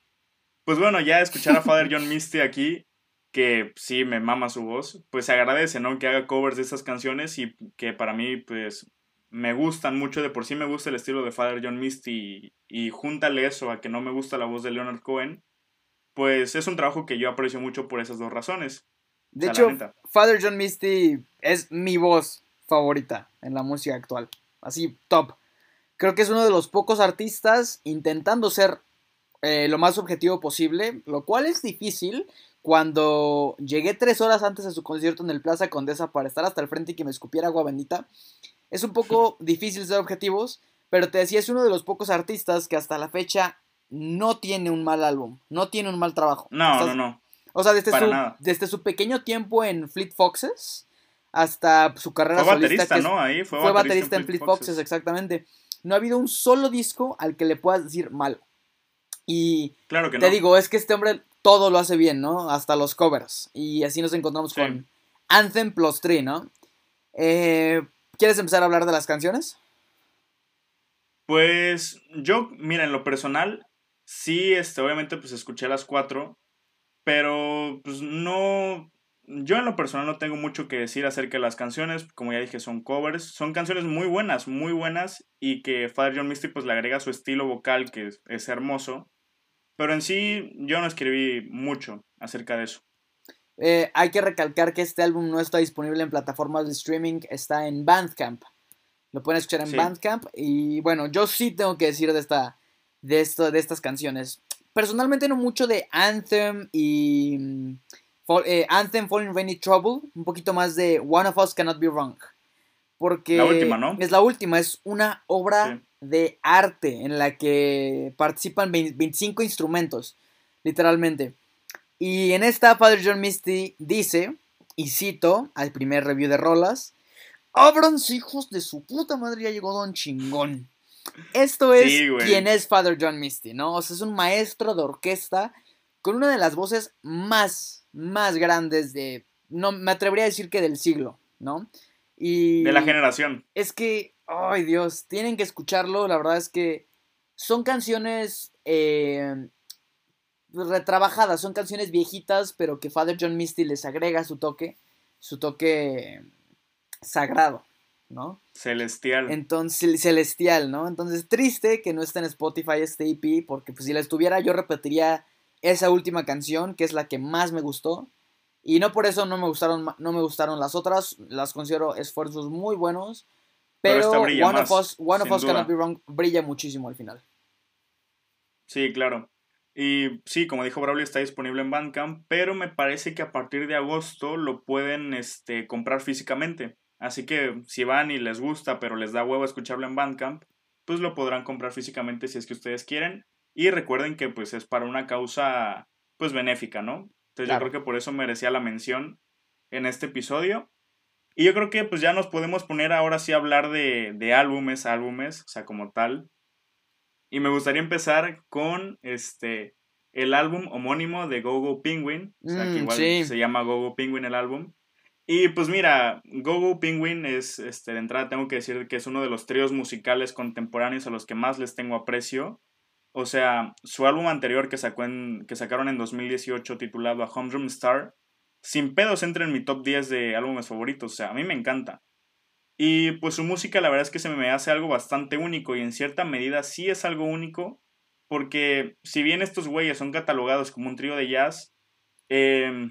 pues bueno, ya escuchar a Father John Misty aquí, que sí me mama su voz, pues se agradece, ¿no? Que haga covers de estas canciones y que para mí, pues, me gustan mucho, de por sí me gusta el estilo de Father John Misty y, y júntale eso a que no me gusta la voz de Leonard Cohen, pues es un trabajo que yo aprecio mucho por esas dos razones. De hecho, Father John Misty es mi voz favorita en la música actual. Así, top. Creo que es uno de los pocos artistas intentando ser eh, lo más objetivo posible, lo cual es difícil cuando llegué tres horas antes de su concierto en el Plaza Condesa para estar hasta el frente y que me escupiera agua bendita. Es un poco difícil ser objetivos, pero te decía, es uno de los pocos artistas que hasta la fecha no tiene un mal álbum, no tiene un mal trabajo. No, no, no. O sea, desde su, desde su pequeño tiempo en Fleet Foxes hasta su carrera fue Baterista, ¿no? Ahí fue, fue baterista, en Fleet, Foxes. exactamente. No ha habido un solo disco al que le puedas decir mal. Y claro que te digo, es que este hombre todo lo hace bien, ¿no? Hasta los covers. Y así nos encontramos con Anthem Plus 3, ¿no? Eh, ¿Quieres empezar a hablar de las canciones? Pues yo, mira, en lo personal, sí, este, obviamente, pues escuché las cuatro, pero pues no, yo en lo personal no tengo mucho que decir acerca de las canciones, como ya dije, son covers, son canciones muy buenas, muy buenas, y que Father John Misty pues le agrega su estilo vocal, que es, hermoso, pero en sí yo no escribí mucho acerca de eso. Eh, hay que recalcar que este álbum no está disponible en plataformas de streaming, está en Bandcamp. Lo pueden escuchar en Bandcamp. Y bueno, yo sí tengo que decir de, esta, de, esto, de estas canciones. Personalmente no mucho de Anthem y... Mm, eh, Anthem, Falling Rainy Trouble. Un poquito más de One of Us Cannot Be Wrong. Porque... La última, ¿no? Es la última. Es una obra de arte en la que participan 25 instrumentos. Literalmente. Y en esta, Father John Misty dice, y cito al primer review de Rolas, Ábranse, hijos de su puta madre, ya llegó Don Chingón. Esto es quien es Father John Misty, ¿no? O sea, es un maestro de orquesta con una de las voces más, más grandes de. No, me atrevería a decir que del siglo, ¿no? Y. De la generación. Es que. Ay, Dios, tienen que escucharlo. La verdad es que son canciones. Eh, retrabajadas, son canciones viejitas, pero que Father John Misty les agrega su toque. Su toque sagrado, ¿no? Celestial. Entonces, celestial, ¿no? Entonces, triste que no esté en Spotify este EP, porque pues, si la estuviera yo repetiría esa última canción, que es la que más me gustó. Y no por eso no me gustaron, no me gustaron las otras, las considero esfuerzos muy buenos. Pero, One, of Us, One of Us Cannot Be Wrong brilla muchísimo al final. Sí, claro. Y sí, como dijo Braulio, está disponible en Bandcamp, pero me parece que a partir de agosto lo pueden este, comprar físicamente. Así que si van y les gusta, pero les da huevo escucharlo en Bandcamp, pues lo podrán comprar físicamente si es que ustedes quieren. Y recuerden que pues es para una causa pues benéfica, ¿no? Entonces yo creo que por eso merecía la mención en este episodio. Y yo creo que pues ya nos podemos poner ahora sí a hablar de, de álbumes, álbumes, o sea, como tal. Y me gustaría empezar con este el álbum homónimo de Gogo Penguin, o sea, que mm, igual se llama Gogo Penguin el álbum. Y pues mira, Gogo Penguin es, este, de entrada tengo que decir que es uno de los tríos musicales contemporáneos a los que más les tengo aprecio. O sea, su álbum anterior que, sacó en, que sacaron en 2018 titulado A Humdrum Star, sin pedos entra en mi top 10 de álbumes favoritos. O sea, a mí me encanta. Y pues su música la verdad es que se me hace algo bastante único y en cierta medida sí es algo único porque si bien estos güeyes son catalogados como un trío de jazz, eh,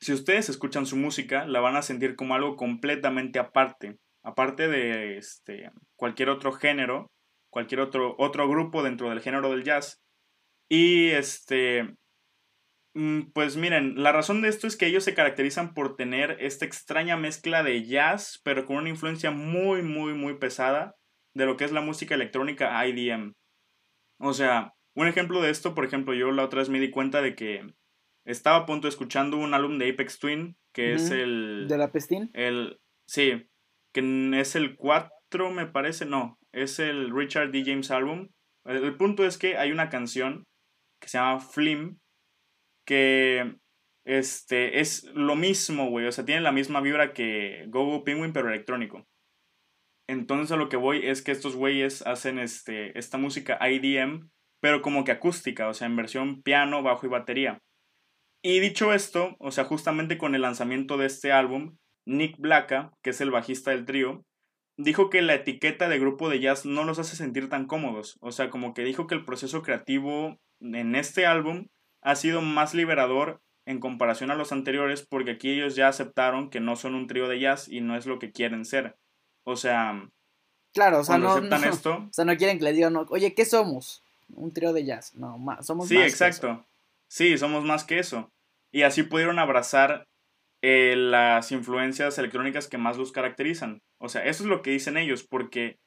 si ustedes escuchan su música, la van a sentir como algo completamente aparte, aparte de este, cualquier otro género, cualquier otro, otro grupo dentro del género del jazz. Y este, mm, pues miren, la razón de esto es que ellos se caracterizan por tener esta extraña mezcla de jazz, pero con una influencia muy, muy, muy pesada de lo que es la música electrónica IDM. O sea, un ejemplo de esto, por ejemplo, yo la otra vez me di cuenta de que estaba a punto de escuchando un álbum de Apex Twin, que es el... ¿De la Pestín? El, sí, que es el 4, me parece, no, es el Richard D. James álbum. El, punto es que hay una canción que se llama Flim, que este, es lo mismo, güey, o sea, tiene la misma vibra que Gogo Penguin, pero electrónico. Entonces a lo que voy es que estos güeyes hacen este, esta música IDM, pero como que acústica, o sea, en versión piano, bajo y batería. Y dicho esto, o sea, justamente con el lanzamiento de este álbum, Nick Blacka, que es el bajista del trío, dijo que la etiqueta de grupo de jazz no los hace sentir tan cómodos. O sea, como que dijo que el proceso creativo en este álbum ha sido más liberador en comparación a los anteriores porque aquí ellos ya aceptaron que no son un trío de jazz y no es lo que quieren ser. O sea, claro, o sea, no, aceptan esto, o sea, no quieren que les digan, oye, ¿qué somos? Un trío de jazz. No, más, somos sí, exacto. Sí, somos más que eso. Y así pudieron abrazar eh, las influencias electrónicas que más los caracterizan. O sea, eso es lo que dicen ellos, porque,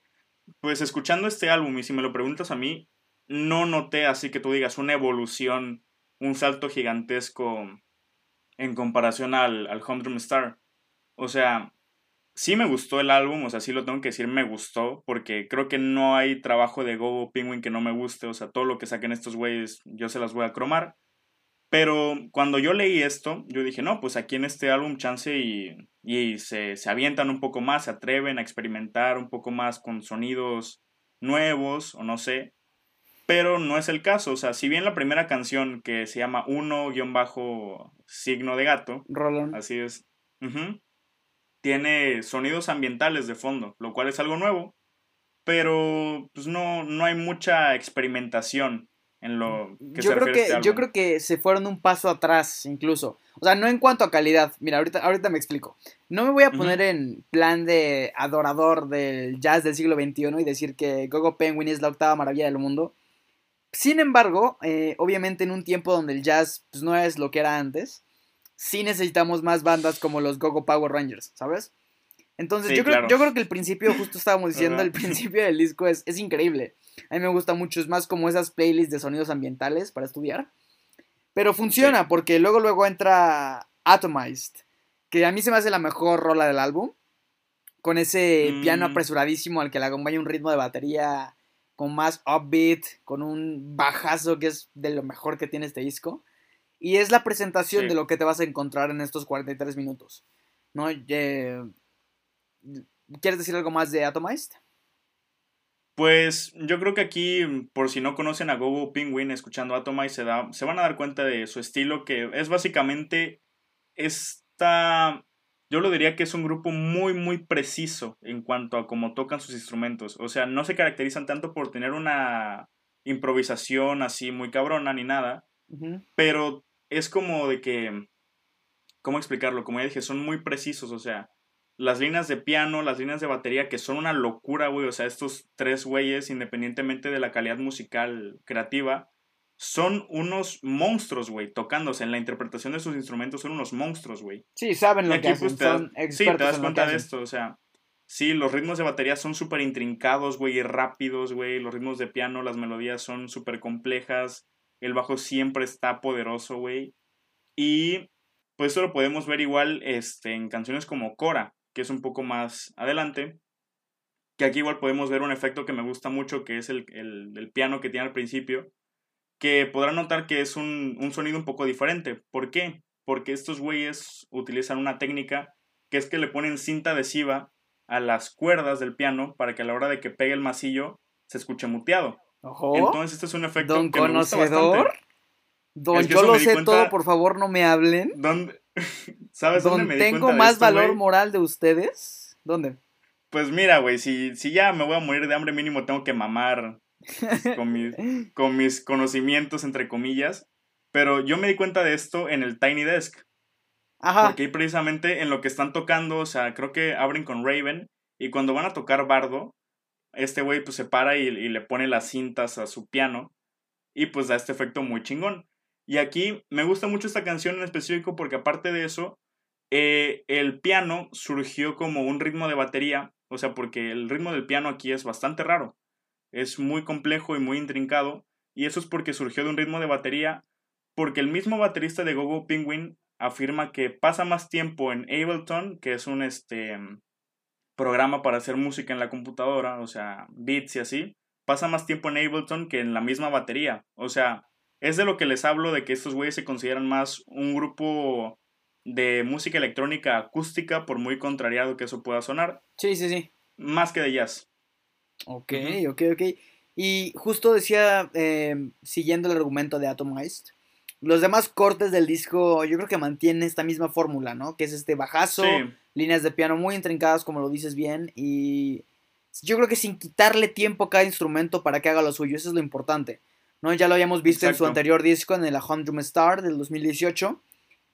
pues escuchando este álbum, y si me lo preguntas a mí, no noté así que tú digas una evolución, un salto gigantesco en comparación al, al Humdrum Star. O sea, sí me gustó el álbum, o sea, sí lo tengo que decir, me gustó, porque creo que no hay trabajo de Gogo Penguin que no me guste, o sea, todo lo que saquen estos güeyes, yo se las voy a cromar. Pero cuando yo leí esto, yo dije, no, pues aquí en este álbum chance y, y se, se avientan un poco más, se atreven a experimentar un poco más con sonidos nuevos, o no sé. Pero no es el caso, o sea, si bien la primera canción que se llama uno guion bajo signo de gato, así es, tiene sonidos ambientales de fondo, lo cual es algo nuevo, pero pues no, no hay mucha experimentación en lo que yo creo que este yo creo que se fueron un paso atrás incluso. O sea no en cuanto a calidad. Mira ahorita ahorita me explico. No me voy a poner en plan de adorador del jazz del siglo XXI y decir que Gogo Penguin es la octava maravilla del mundo. Sin embargo eh, obviamente en un tiempo donde el jazz pues, no es lo que era antes sí necesitamos más bandas como los Gogo Power Rangers, ¿sabes? Entonces, yo, creo, yo creo que el principio, justo estábamos diciendo, el principio del disco es, es increíble. A mí me gusta mucho, es más como esas playlists de sonidos ambientales para estudiar. Pero funciona porque luego luego entra Atomized, que a mí se me hace la mejor rola del álbum, con ese piano mm. apresuradísimo al que le acompaña un ritmo de batería con más upbeat, con un bajazo que es de lo mejor que tiene este disco. Y es la presentación de lo que te vas a encontrar en estos 43 minutos. ¿No? ¿Quieres decir algo más de Atomized? Pues yo creo que aquí, por si no conocen a Gogo Penguin escuchando Atomized, se, da, se van a dar cuenta de su estilo, que es básicamente esta... Yo lo diría que es un grupo muy, muy preciso en cuanto a cómo tocan sus instrumentos. O sea, no se caracterizan tanto por tener una improvisación así muy cabrona ni nada, pero es como de que, ¿cómo explicarlo? Como ya dije, son muy precisos, o sea, las líneas de piano, las líneas de batería, que son una locura, güey, o sea, estos tres güeyes, independientemente de la calidad musical creativa, son unos monstruos, güey, tocándose. En la interpretación de sus instrumentos son unos monstruos, güey. Sí, saben lo que hacen, pues, Sí, te das cuenta de esto, o sea, sí, los ritmos de batería son súper intrincados, güey, y rápidos, güey, los ritmos de piano, las melodías son súper complejas, el bajo siempre está poderoso, güey. Y pues eso lo podemos ver igual este, en canciones como Cora, que es un poco más adelante. Que aquí igual podemos ver un efecto que me gusta mucho, que es el, el, piano que tiene al principio. Que podrán notar que es un, un sonido un poco diferente. ¿Por qué? Porque estos güeyes utilizan una técnica que es que le ponen cinta adhesiva a las cuerdas del piano para que a la hora de que pegue el masillo se escuche muteado. Entonces este es un efecto Don que conocedor. Don, yo lo sé todo, por favor no me hablen. ¿Dónde? ¿Sabes dónde me di tengo más valor moral de ustedes? ¿Dónde? Pues mira, güey, si, si ya me voy a morir de hambre mínimo tengo que mamar con, mis, con mis conocimientos, entre comillas. Pero yo me di cuenta de esto en el Tiny Desk. Ajá. Porque ahí precisamente en lo que están tocando, o sea, creo que abren con Raven. Y cuando van a tocar Bardo, este güey pues se para y, le pone las cintas a su piano y pues da este efecto muy chingón. Y aquí me gusta mucho esta canción en específico porque aparte de eso, eh, el piano surgió como un ritmo de batería, o sea, porque el ritmo del piano aquí es bastante raro, es muy complejo y muy intrincado, y eso es porque surgió de un ritmo de batería, porque el mismo baterista de Gogo Penguin afirma que pasa más tiempo en Ableton, que es un este programa para hacer música en la computadora, o sea, beats y así, pasa más tiempo en Ableton que en la misma batería. O sea, es de lo que les hablo de que estos güeyes se consideran más un grupo de música electrónica acústica, por muy contrariado que eso pueda sonar. Sí, sí, sí. Más que de jazz. Ok, ok, ok. Y justo decía, eh, siguiendo el argumento de Atomized, los demás cortes del disco yo creo que mantienen esta misma fórmula, ¿no? Que es este bajazo, líneas de piano muy intrincadas, como lo dices bien, y yo creo que sin quitarle tiempo a cada instrumento para que haga lo suyo, eso es lo importante. ¿No? Ya lo habíamos visto en su anterior disco, en el A Humdrum Star del 2018,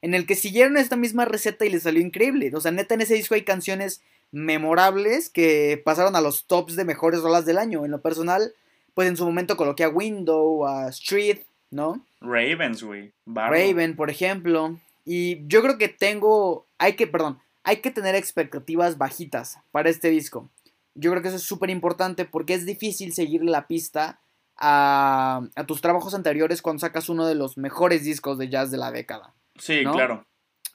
en el que siguieron esta misma receta y le salió increíble. O sea, neta, en ese disco hay canciones memorables que pasaron a los tops de mejores rolas del año. En lo personal, pues en su momento coloqué a Window, a Street, ¿no? Ravens, güey. Raven, por ejemplo. Y yo creo que tengo, hay que, perdón, hay que tener expectativas bajitas para este disco. Yo creo que eso es súper importante porque es difícil seguir la pista a, tus trabajos anteriores cuando sacas uno de los mejores discos de jazz de la década. Sí, claro.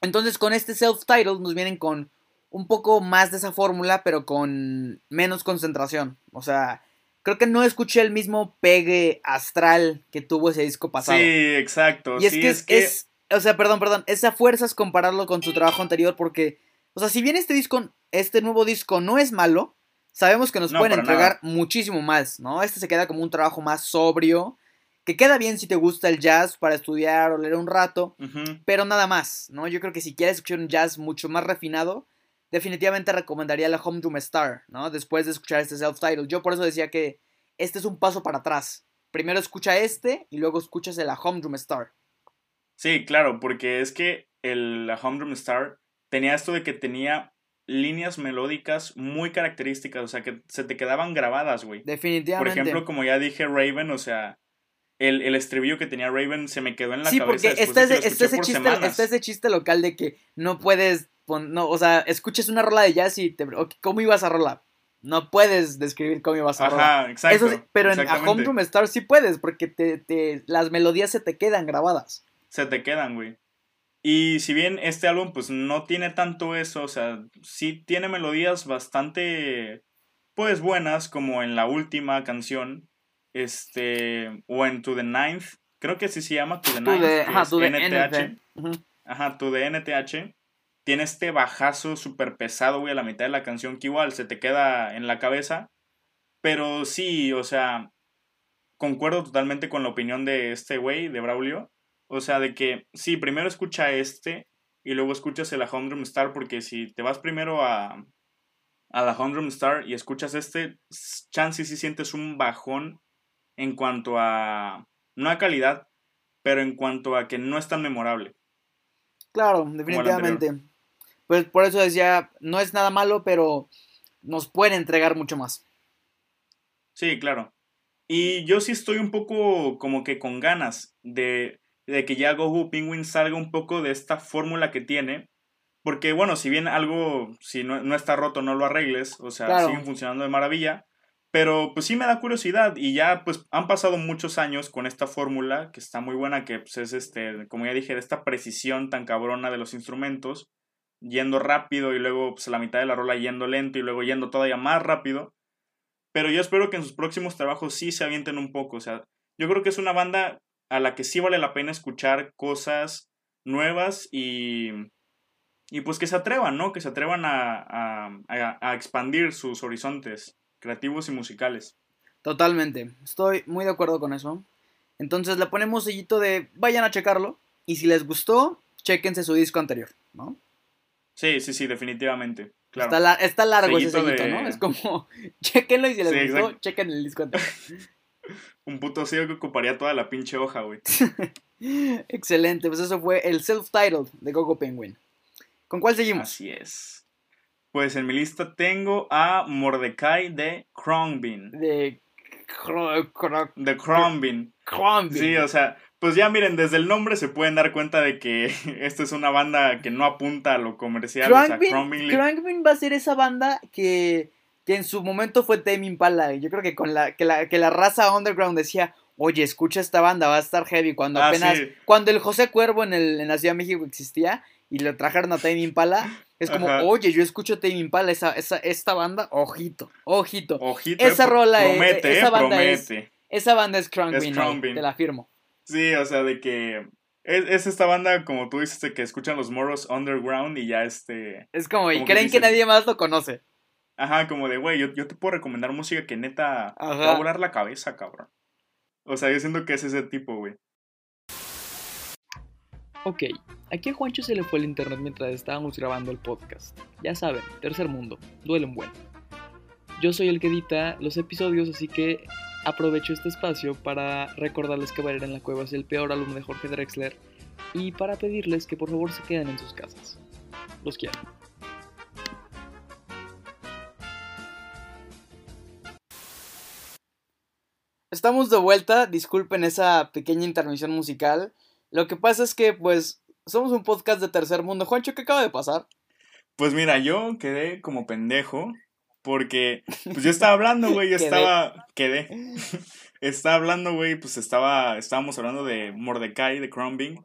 Entonces con este self-titled nos vienen con un poco más de esa fórmula, pero con menos concentración. O sea, creo que no escuché el mismo pegue astral que tuvo ese disco pasado. Sí, exacto. Y es, que, es, que es, o sea, perdón, perdón, esa fuerza es compararlo con su trabajo anterior porque, o sea, si bien este disco, este nuevo disco no es malo, sabemos que nos pueden entregar muchísimo más, ¿no? Este se queda como un trabajo más sobrio, que queda bien si te gusta el jazz para estudiar o leer un rato, pero nada más, ¿no? Yo creo que si quieres escuchar un jazz mucho más refinado, definitivamente recomendaría la Home Room Star, ¿no? Después de escuchar este self-title. Yo por eso decía que este es un paso para atrás. Primero escucha este y luego escuchas el la Home Room Star. Sí, claro, porque es que el la Home Room Star tenía esto de que tenía líneas melódicas muy características, o sea, que se te quedaban grabadas, güey. Definitivamente. Por ejemplo, como ya dije, Raven, o sea, el, el estribillo que tenía Raven se me quedó en la sí, cabeza. Sí, porque está, ese, ese chiste, está ese chiste local de que no puedes, no, o sea, escuches una rola de jazz y te... ¿Cómo ibas a rola? No puedes describir cómo ibas a rola. Ajá, exacto. pero en A Home Room Star sí puedes, porque te, te, las melodías se te quedan grabadas. Se te quedan, güey. Y si bien este álbum pues no tiene tanto eso, o sea, sí tiene melodías bastante pues buenas como en la última canción, este, o en To the Ninth, creo que así se llama, To the Ninth, ajá, to NTH, ajá, To the NTH, tiene este bajazo súper pesado, güey, a la mitad de la canción que igual se te queda en la cabeza, pero sí, o sea, concuerdo totalmente con la opinión de este güey, de Braulio, o sea, de que sí, primero escucha este y luego escuchas el A Humdrum Star, porque si te vas primero a, a la Humdrum Star y escuchas este, chance sí sientes un bajón en cuanto a, no a calidad, pero en cuanto a que no es tan memorable. Claro, definitivamente. Pues por eso decía, no es nada malo, pero nos puede entregar mucho más. Sí, claro. Y yo sí estoy un poco como que con ganas de de que ya Goku Penguin salga un poco de esta fórmula que tiene. Porque, bueno, si bien algo, si no, está roto, no lo arregles, o sea, siguen funcionando de maravilla. Pero pues sí me da curiosidad y ya pues han pasado muchos años con esta fórmula que está muy buena, que pues es este, como ya dije, esta precisión tan cabrona de los instrumentos, yendo rápido y luego pues la mitad de la rola yendo lento y luego yendo todavía más rápido. Pero yo espero que en sus próximos trabajos sí se avienten un poco, o sea, yo creo que es una banda a la que sí vale la pena escuchar cosas nuevas y, y pues que se atrevan, ¿no? Que se atrevan a, a, expandir sus horizontes creativos y musicales. Totalmente, estoy muy de acuerdo con eso. Entonces le ponemos sellito de vayan a checarlo y si les gustó, chequense su disco anterior, ¿no? Sí, sí, sí, definitivamente. Claro. Está, largo ese sellito, ¿no? Es como, chequenlo y si les gustó, chequen el disco anterior. Un puto sello que ocuparía toda la pinche hoja, güey. Excelente, pues eso fue el self-titled de Gogo Penguin. ¿Con cuál seguimos? Así es. Pues en mi lista tengo a Mordecai de Crombin. De. de Crombin. Sí, o sea, pues ya miren, desde el nombre se pueden dar cuenta de que esta es una banda que no apunta a lo comercial. Crombin va a ser esa banda que que en su momento fue Tame Impala. Yo creo que con la que, la que la raza underground decía, oye, escucha esta banda, va a estar heavy. Cuando ah, apenas, cuando el José Cuervo en, el, en la Ciudad de México existía y le trajeron a Tame Impala, es como, oye, yo escucho Tame Impala, esa, esa, esta banda, ojito, ojito. Ojito. Esa eh, rola promete, esa banda promete. es, esa banda es Crown te la firmo. Sí, o sea, de que es, esta banda, como tú dices, que escuchan los moros underground y ya este... Es como, y creen que, nadie más lo conoce. Ajá, como de, güey, yo, te puedo recomendar música que neta te va a volar la cabeza, cabrón. O sea, yo siento que es ese tipo, güey. Ok, aquí a Juancho se le fue el internet mientras estábamos grabando el podcast. Ya saben, tercer mundo, duelen bueno. Yo soy el que edita los episodios, así que aprovecho este espacio para recordarles que Bailar en la Cueva es el peor álbum de Jorge Drexler y para pedirles que por favor se queden en sus casas. Los quiero. Estamos de vuelta, disculpen esa pequeña intermisión musical. Lo que pasa es que, pues, somos un podcast de tercer mundo. Juancho, ¿qué acaba de pasar? Pues mira, yo quedé como pendejo porque, pues yo estaba hablando, güey, yo estaba, quedé, estaba hablando, güey, pues estaba, estábamos hablando de Mordecai, de Crumbing,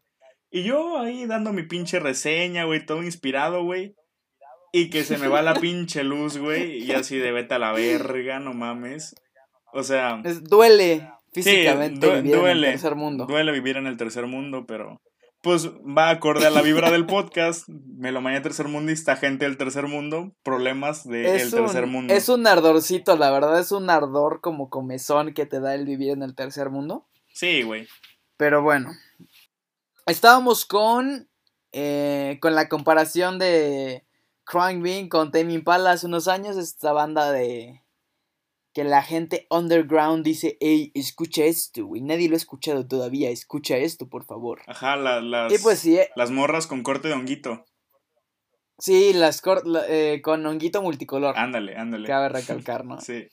y yo ahí dando mi pinche reseña, güey, todo inspirado, güey, y que se me va la pinche luz, güey, y así de vete a la verga, no mames, o sea... duele físicamente vivir en el tercer mundo. Duele vivir en el tercer mundo, pero pues va acorde a la vibra del podcast. Me lo mañana tercer mundista, gente del tercer mundo, problemas del tercer mundo. Es un ardorcito, la verdad, es un ardor como comezón que te da el vivir en el tercer mundo. Sí, güey. Pero bueno. Estábamos con. Eh, con la comparación de Crying Bean con Tame Impala hace unos años, esta banda de que la gente underground dice, hey, escucha esto, güey, nadie lo ha escuchado todavía, escucha esto, por favor. Ajá, las, pues sí, eh. las morras con corte de honguito. Sí, las eh, con honguito multicolor. Ándale, ándale. Cabe recalcar, ¿no? sí.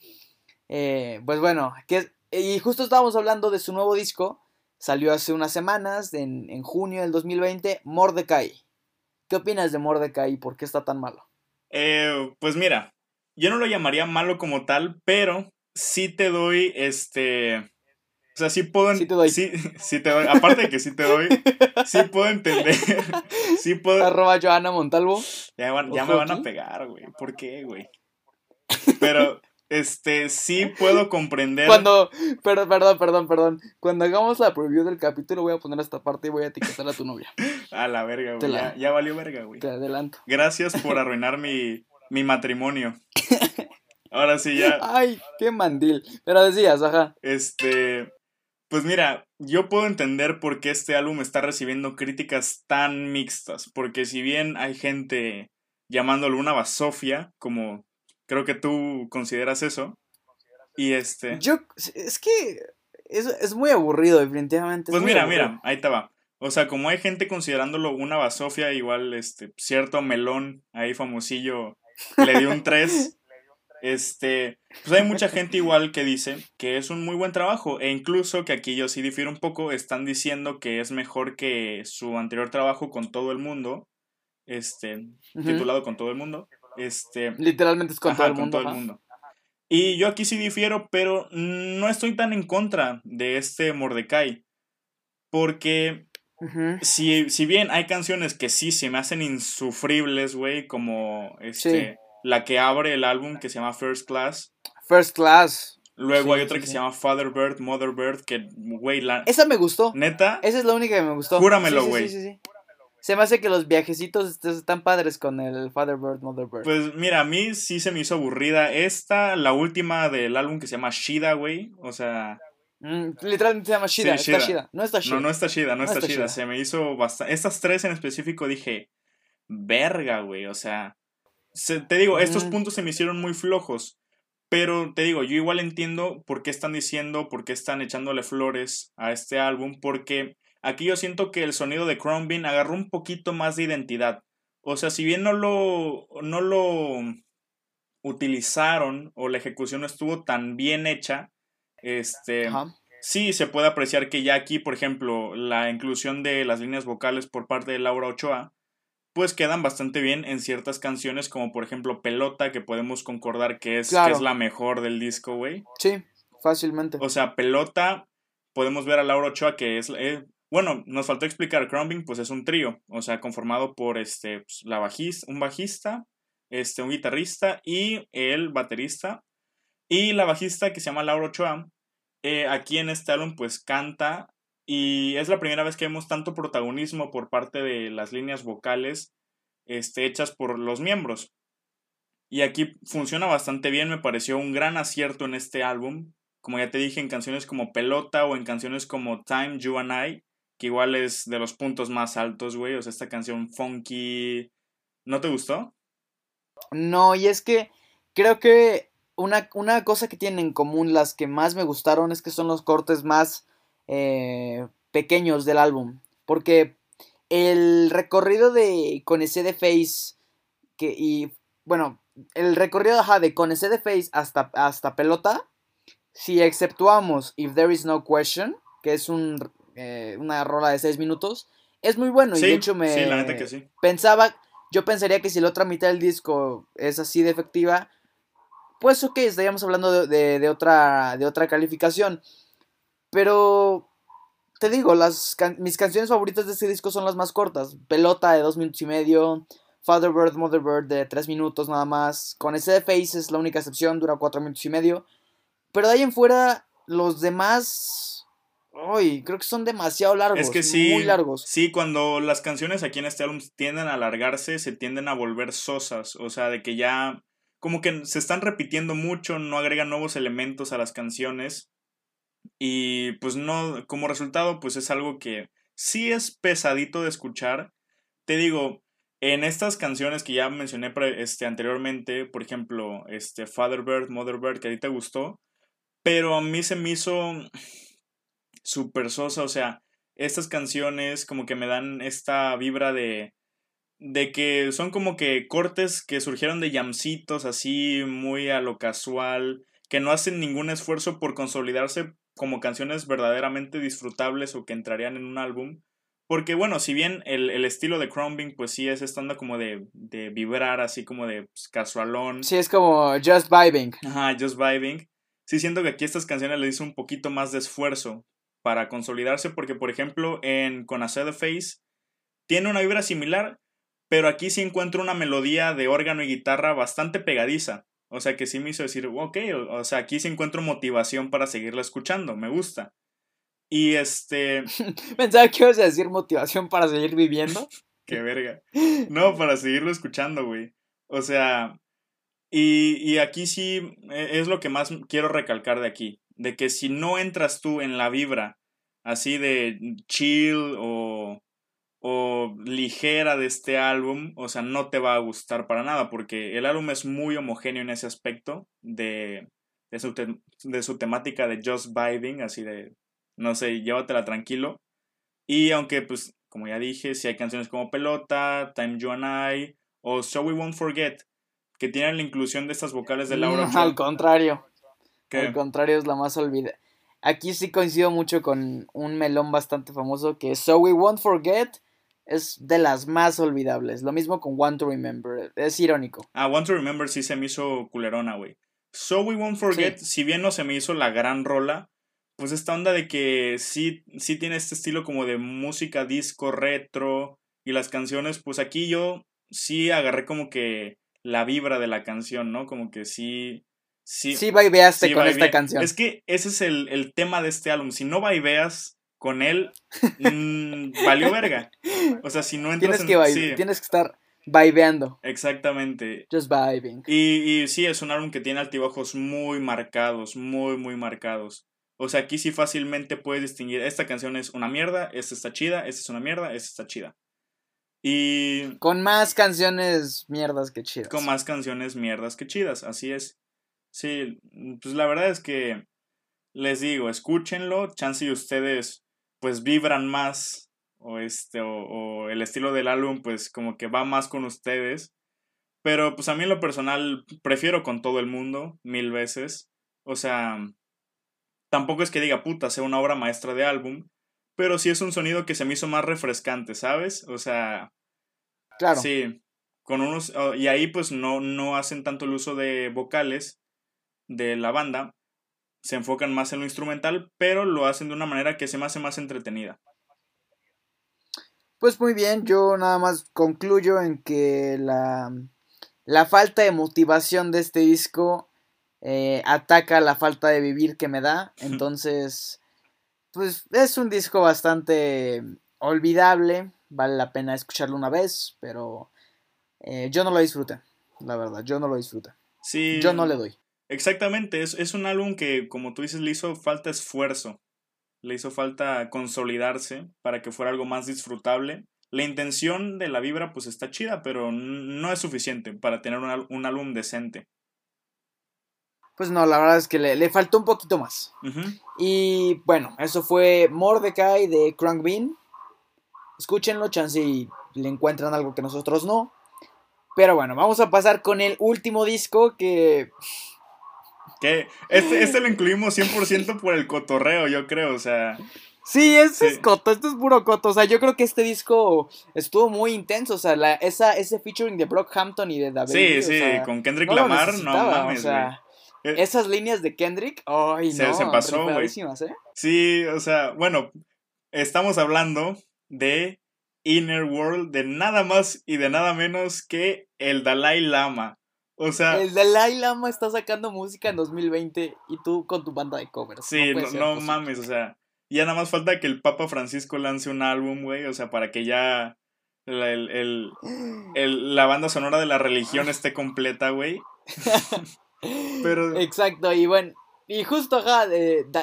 Eh, pues bueno, que, y justo estábamos hablando de su nuevo disco, salió hace unas semanas, en, en junio del 2020, Mordecai. ¿Qué opinas de Mordecai y por qué está tan malo? pues mira, yo no lo llamaría malo como tal, pero sí te doy este. O sea, sí puedo. Sí te doy. Sí, te doy. Aparte de que sí te doy, sí puedo entender. Sí puedo. Arroba Joana Montalvo. Ya, ya me van a pegar, güey. ¿Por qué, güey? Pero. Este, sí puedo comprender. Cuando, perdón, perdón, perdón, perdón. Cuando hagamos la preview del capítulo, voy a poner esta parte y voy a etiquetar a tu novia. A la verga, güey. Ya, ya, valió verga, güey. Te adelanto. Gracias por arruinar mi, mi matrimonio. Ahora sí ya. Ay, qué mandil. Pero decías, ajá. Este. Pues mira, yo puedo entender por qué este álbum está recibiendo críticas tan mixtas. Porque si bien hay gente llamándolo una basofia, como creo que tú consideras eso. Y este. Yo. Es que. Es, es muy aburrido, definitivamente. Pues mira, mira, ahí te va. O sea, como hay gente considerándolo una basofia, igual este cierto melón ahí famosillo le dio un 3. Este, pues hay mucha gente igual que dice que es un muy buen trabajo e incluso que aquí yo sí difiero un poco, están diciendo que es mejor que su anterior trabajo con todo el mundo, este, titulado con todo el mundo, este, literalmente es con, todo, el mundo, Y yo aquí sí difiero, pero no estoy tan en contra de este Mordecai, porque si, si, bien hay canciones que sí se me hacen insufribles, güey, como este, la que abre el álbum que se llama First Class. First Class. Luego hay otra que se llama Father Bird, Mother Bird, que, güey, la... Esa me gustó. ¿Neta? Esa es la única que me gustó. Júramelo, güey. Se me hace que los viajecitos están padres con el Father Bird, Mother Bird. Pues mira, a mí sí se me hizo aburrida. Esta, la última del álbum que se llama Shida, güey. O sea... Mm, literalmente se llama Shida, está Shida. No está Shida. No, no está Shida, no, está, Shida. Se me hizo bastante. Estas tres en específico dije, verga, güey. O sea, te digo, estos mm. puntos se me hicieron muy flojos. Pero te digo, yo igual entiendo por qué están diciendo, por qué están echándole flores a este álbum, porque aquí yo siento que el sonido de Bean agarró un poquito más de identidad. O sea, si bien no lo, no lo utilizaron o la ejecución no estuvo tan bien hecha, este, sí se puede apreciar que ya aquí, por ejemplo, la inclusión de las líneas vocales por parte de Laura Ochoa, pues quedan bastante bien en ciertas canciones, como por ejemplo Pelota, que podemos concordar que es, que es la mejor del disco, güey. Sí, fácilmente. O sea, Pelota, podemos ver a Laura Ochoa, que es... Eh, bueno, nos faltó explicar, Crumbing, pues es un trío, o sea, conformado por este, pues, la bajista, un bajista, este, un guitarrista y el baterista. Y la bajista que se llama Laura Ochoa, eh, aquí en este álbum pues canta y es la primera vez que vemos tanto protagonismo por parte de las líneas vocales este, hechas por los miembros. Y aquí funciona bastante bien, me pareció un gran acierto en este álbum. Como ya te dije, en canciones como Pelota o en canciones como Time, You and I, que igual es de los puntos más altos, güey. O sea, esta canción funky. ¿No te gustó? No, y es que creo que una, una cosa que tienen en común, las que más me gustaron, es que son los cortes más eh, pequeños del álbum. Porque el recorrido de con ese de Face que, y bueno, el recorrido de con ese de Face hasta, hasta pelota, si exceptuamos If There Is No Question, que es un, eh, una rola de 6 minutos, es muy bueno. y de hecho me pensaba, yo pensaría que si la otra mitad del disco es así de efectiva, pues ok, estaríamos hablando de, otra, de otra calificación. Pero te digo, las mis canciones favoritas de este disco son las más cortas. Pelota de dos minutos y medio. Father Bird, Mother Bird de tres minutos nada más. Con ese de Face es la única excepción, dura cuatro minutos y medio. Pero de ahí en fuera, los demás. Uy, creo que son demasiado largos. Es que sí. Muy largos. Sí, cuando las canciones aquí en este álbum tienden a alargarse, se tienden a volver sosas. O sea, de que ya. Como que se están repitiendo mucho, no agregan nuevos elementos a las canciones. Y pues no, como resultado, pues es algo que sí es pesadito de escuchar. Te digo, en estas canciones que ya mencioné este, anteriormente, por ejemplo, este, Father Bird, Mother Bird, que a ti te gustó, pero a mí se me hizo súper sosa, o sea, estas canciones como que me dan esta vibra de, de que son como que cortes que surgieron de llamcitos así, muy a lo casual, que no hacen ningún esfuerzo por consolidarse como canciones verdaderamente disfrutables o que entrarían en un álbum. Porque bueno, si bien el, estilo de Crumbing pues sí es esta como de, de vibrar así como de pues, casualón. Sí, es como just vibing. Ajá, just vibing. Sí siento que aquí estas canciones le hizo un poquito más de esfuerzo para consolidarse porque por ejemplo en Con the Face tiene una vibra similar, pero aquí sí encuentro una melodía de órgano y guitarra bastante pegadiza. O sea, que sí me hizo decir, ok, o, sea, aquí sí encuentro motivación para seguirla escuchando, me gusta. Y este... Pensaba que ibas a decir motivación para seguir viviendo. Qué verga. No, para seguirlo escuchando, güey. O sea, y, y aquí sí e, es lo que más quiero recalcar de aquí. De que si no entras tú en la vibra así de chill o o ligera de este álbum, o sea, no te va a gustar para nada, porque el álbum es muy homogéneo en ese aspecto de, de, su, de su temática de just vibing, así de, no sé, llévatela tranquilo. Y aunque, pues, como ya dije, si hay canciones como Pelota, Time You and I, o So We Won't Forget, que tienen la inclusión de estas vocales de Laura. al contrario. Al contrario, es la más olvidada. Aquí sí coincido mucho con un melón bastante famoso que es So We Won't Forget es de las más olvidables. Lo mismo con Want to Remember. Es irónico. Ah, Want to Remember sí se me hizo culerona, güey. So We Won't Forget, si bien no se me hizo la gran rola, pues esta onda de que sí, sí tiene este estilo como de música disco retro y las canciones, pues aquí yo sí agarré como que la vibra de la canción, ¿no? Como que sí... Sí, sí vaiveaste con esta canción. Es que ese es el, el tema de este álbum. Si no vaiveas con él mmm, valió verga. O sea, si no entras tienes que Tienes que estar vibeando. Exactamente. Just vibing. Y, y sí, es un álbum que tiene altibajos muy marcados, muy, muy marcados. O sea, aquí sí fácilmente puedes distinguir, esta canción es una mierda, esta está chida, esta es una mierda, esta está chida. Y... Con más canciones mierdas que chidas. Con más canciones mierdas que chidas, así es. Sí, pues la verdad es que les digo, escúchenlo, chance y ustedes pues vibran más o este o, el estilo del álbum pues como que va más con ustedes. Pero pues a mí en lo personal prefiero con todo el mundo mil veces. O sea tampoco es que diga puta sea una obra maestra de álbum pero sí es un sonido que se me hizo más refrescante sabes o sea claro. sí con unos y ahí pues no no hacen tanto el uso de vocales de la banda se enfocan más en lo instrumental, pero lo hacen de una manera que se me hace más entretenida. Pues muy bien, yo nada más concluyo en que la, la falta de motivación de este disco eh, ataca la falta de vivir que me da. Entonces, pues es un disco bastante olvidable, vale la pena escucharlo una vez, pero eh, yo no lo disfruté, la verdad, yo no lo disfruté. Sí. Yo no le doy. Exactamente, es, es un álbum que, como tú dices, le hizo falta esfuerzo, le hizo falta consolidarse para que fuera algo más disfrutable. La intención de la vibra pues está chida, pero no es suficiente para tener un, álbum decente. Pues no, la verdad es que le, faltó un poquito más. Y bueno, eso fue Mordecai de Crank Bean. Escúchenlo, chance y le encuentran algo que nosotros no. Pero bueno, vamos a pasar con el último disco que que este, este lo incluimos 100% por el cotorreo, yo creo, o sea. Sí, este es coto, esto es puro coto. O sea, yo creo que este disco estuvo muy intenso. O sea, la, esa, ese featuring de Brockhampton y de David. Sí, sí, con Kendrick Lamar, no mames. O sea, eh, esas líneas de Kendrick, ay, no, se pasó, güey. ¿eh? Sí, o sea, bueno, estamos hablando de Inner World, de nada más y de nada menos que el Dalai Lama. O sea. El Dalai Lama está sacando música en 2020 y tú con tu banda de covers. Sí, no, mames, o sea. Ya nada más falta que el Papa Francisco lance un álbum, güey, o sea, para que ya el, la banda sonora de la religión esté completa, güey. Pero... Exacto, y bueno, y justo acá,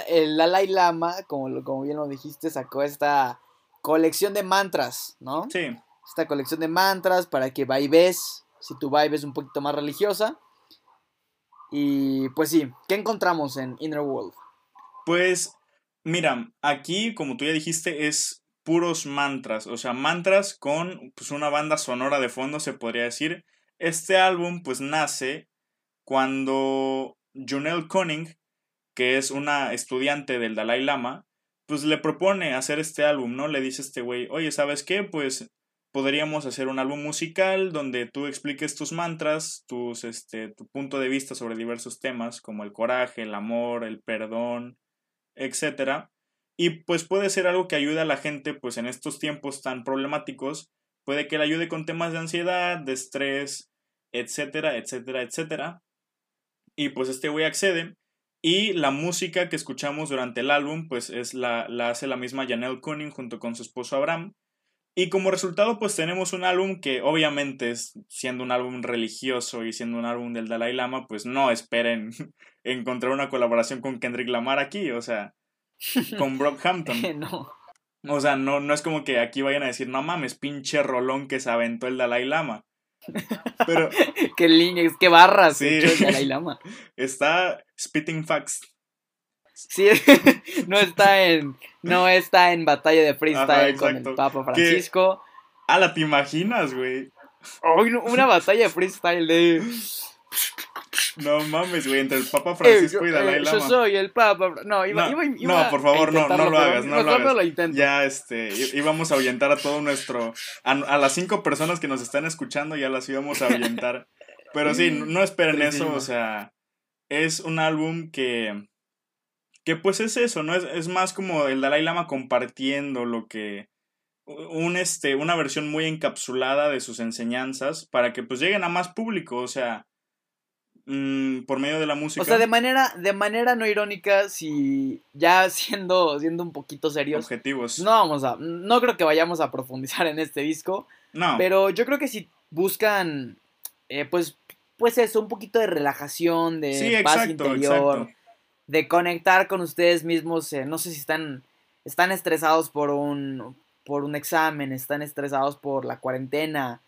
el Dalai Lama, como, como bien lo dijiste, sacó esta colección de mantras, ¿no? Sí. Esta colección de mantras para que vayas si tu vibe es un poquito más religiosa. Y pues sí, ¿qué encontramos en Inner World? Pues mira, aquí como tú ya dijiste es puros mantras, o sea, mantras con pues, una banda sonora de fondo se podría decir. Este álbum pues nace cuando Junelle Conning, que es una estudiante del Dalai Lama, pues le propone hacer este álbum, ¿no? Le dice este güey, oye, ¿sabes qué? Pues podríamos hacer un álbum musical donde tú expliques tus mantras, tus, este, tu punto de vista sobre diversos temas como el coraje, el amor, el perdón, etc. Y pues puede ser algo que ayude a la gente pues en estos tiempos tan problemáticos, puede que le ayude con temas de ansiedad, de estrés, etcétera, etcétera, etcétera. Y pues este güey accede y la música que escuchamos durante el álbum pues es la, la hace la misma Janelle Cunning junto con su esposo Abraham y como resultado, pues tenemos un álbum que obviamente es, siendo un álbum religioso y siendo un álbum del Dalai Lama, pues no esperen encontrar una colaboración con Kendrick Lamar aquí, o sea, con Brockhampton. no. O sea, no, no es como que aquí vayan a decir, no mames, pinche rolón que se aventó el Dalai Lama. Pero. qué líneas, qué barras sí. el Dalai Lama. Está spitting facts. Sí, no está en no está en batalla de freestyle con el Papa Francisco. Ah, la te imaginas, güey. una batalla de freestyle de no mames, güey, entre el Papa Francisco y Dalai Lama. Yo soy el Papa. No, iba, no, iba, no por favor, no, no lo hagas, no lo hagas. Lo ya, este, íbamos a ahuyentar a todo nuestro, a, a, las cinco personas que nos están escuchando, ya las íbamos a ahuyentar. Pero sí, no esperen eso, o sea, es un álbum que, que pues es eso, ¿no? Es, es, más como el Dalai Lama compartiendo lo que... Un, este, una versión muy encapsulada de sus enseñanzas para que pues lleguen a más público, o sea, mm, por medio de la música. O sea, de manera, de manera no irónica, si ya siendo, siendo un poquito serios. Objetivos. No vamos a, no creo que vayamos a profundizar en este disco. No. Pero yo creo que si buscan, eh, pues, pues eso, un poquito de relajación, de paz interior de conectar con ustedes mismos. Eh, no sé si están, están estresados por un, por un examen, están estresados por la cuarentena.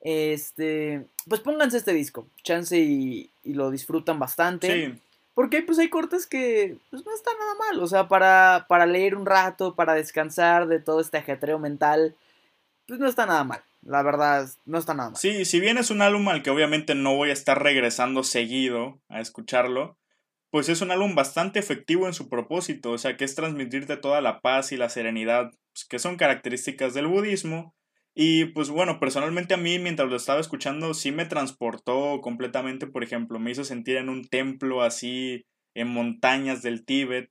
Este, pues pónganse este disco, chance y, lo disfrutan bastante. Sí. Porque pues hay cortes que pues, no están nada mal. O sea, para, para leer un rato, para descansar de todo este ajetreo mental, pues no está nada mal. La verdad, no está nada mal. Sí, si bien es un álbum al que obviamente no voy a estar regresando seguido a escucharlo, pues es un álbum bastante efectivo en su propósito, o sea, que es transmitirte toda la paz y la serenidad pues, que son características del budismo. Y pues bueno, personalmente a mí mientras lo estaba escuchando sí me transportó completamente, por ejemplo, me hizo sentir en un templo así, en montañas del Tíbet.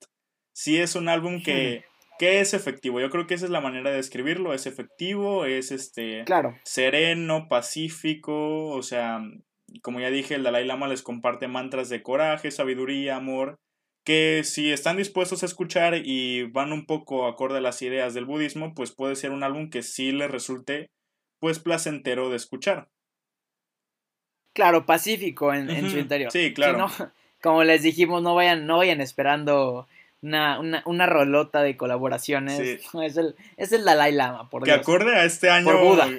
Sí es un álbum que, que es efectivo, yo creo que esa es la manera de describirlo, es efectivo, es este claro. sereno, pacífico, o sea, como ya dije, el Dalai Lama les comparte mantras de coraje, sabiduría, amor, que si están dispuestos a escuchar y van un poco acorde a las ideas del budismo, pues puede ser un álbum que sí les resulte pues placentero de escuchar. Claro, pacífico en, su interior. Sí, claro. como les dijimos, no vayan, no vayan esperando una, una, una rolota de colaboraciones. Es, el, es el Dalai Lama, por Que acorde a este año,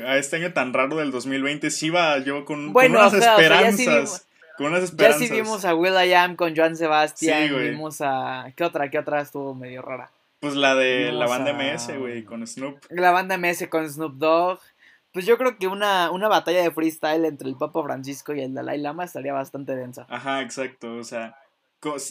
a este año tan raro del 2020, sí iba yo con, unas esperanzas. con unas esperanzas. Ya sí vimos a Will I Am con Joan Sebastián. vimos a. ¿Qué otra? ¿Qué otra estuvo medio rara? Pues la de la banda MS, güey, con Snoop. La banda MS con Snoop Dogg. Pues yo creo que una, una batalla de freestyle entre el Papa Francisco y el Dalai Lama estaría bastante densa. Ajá, exacto. O sea,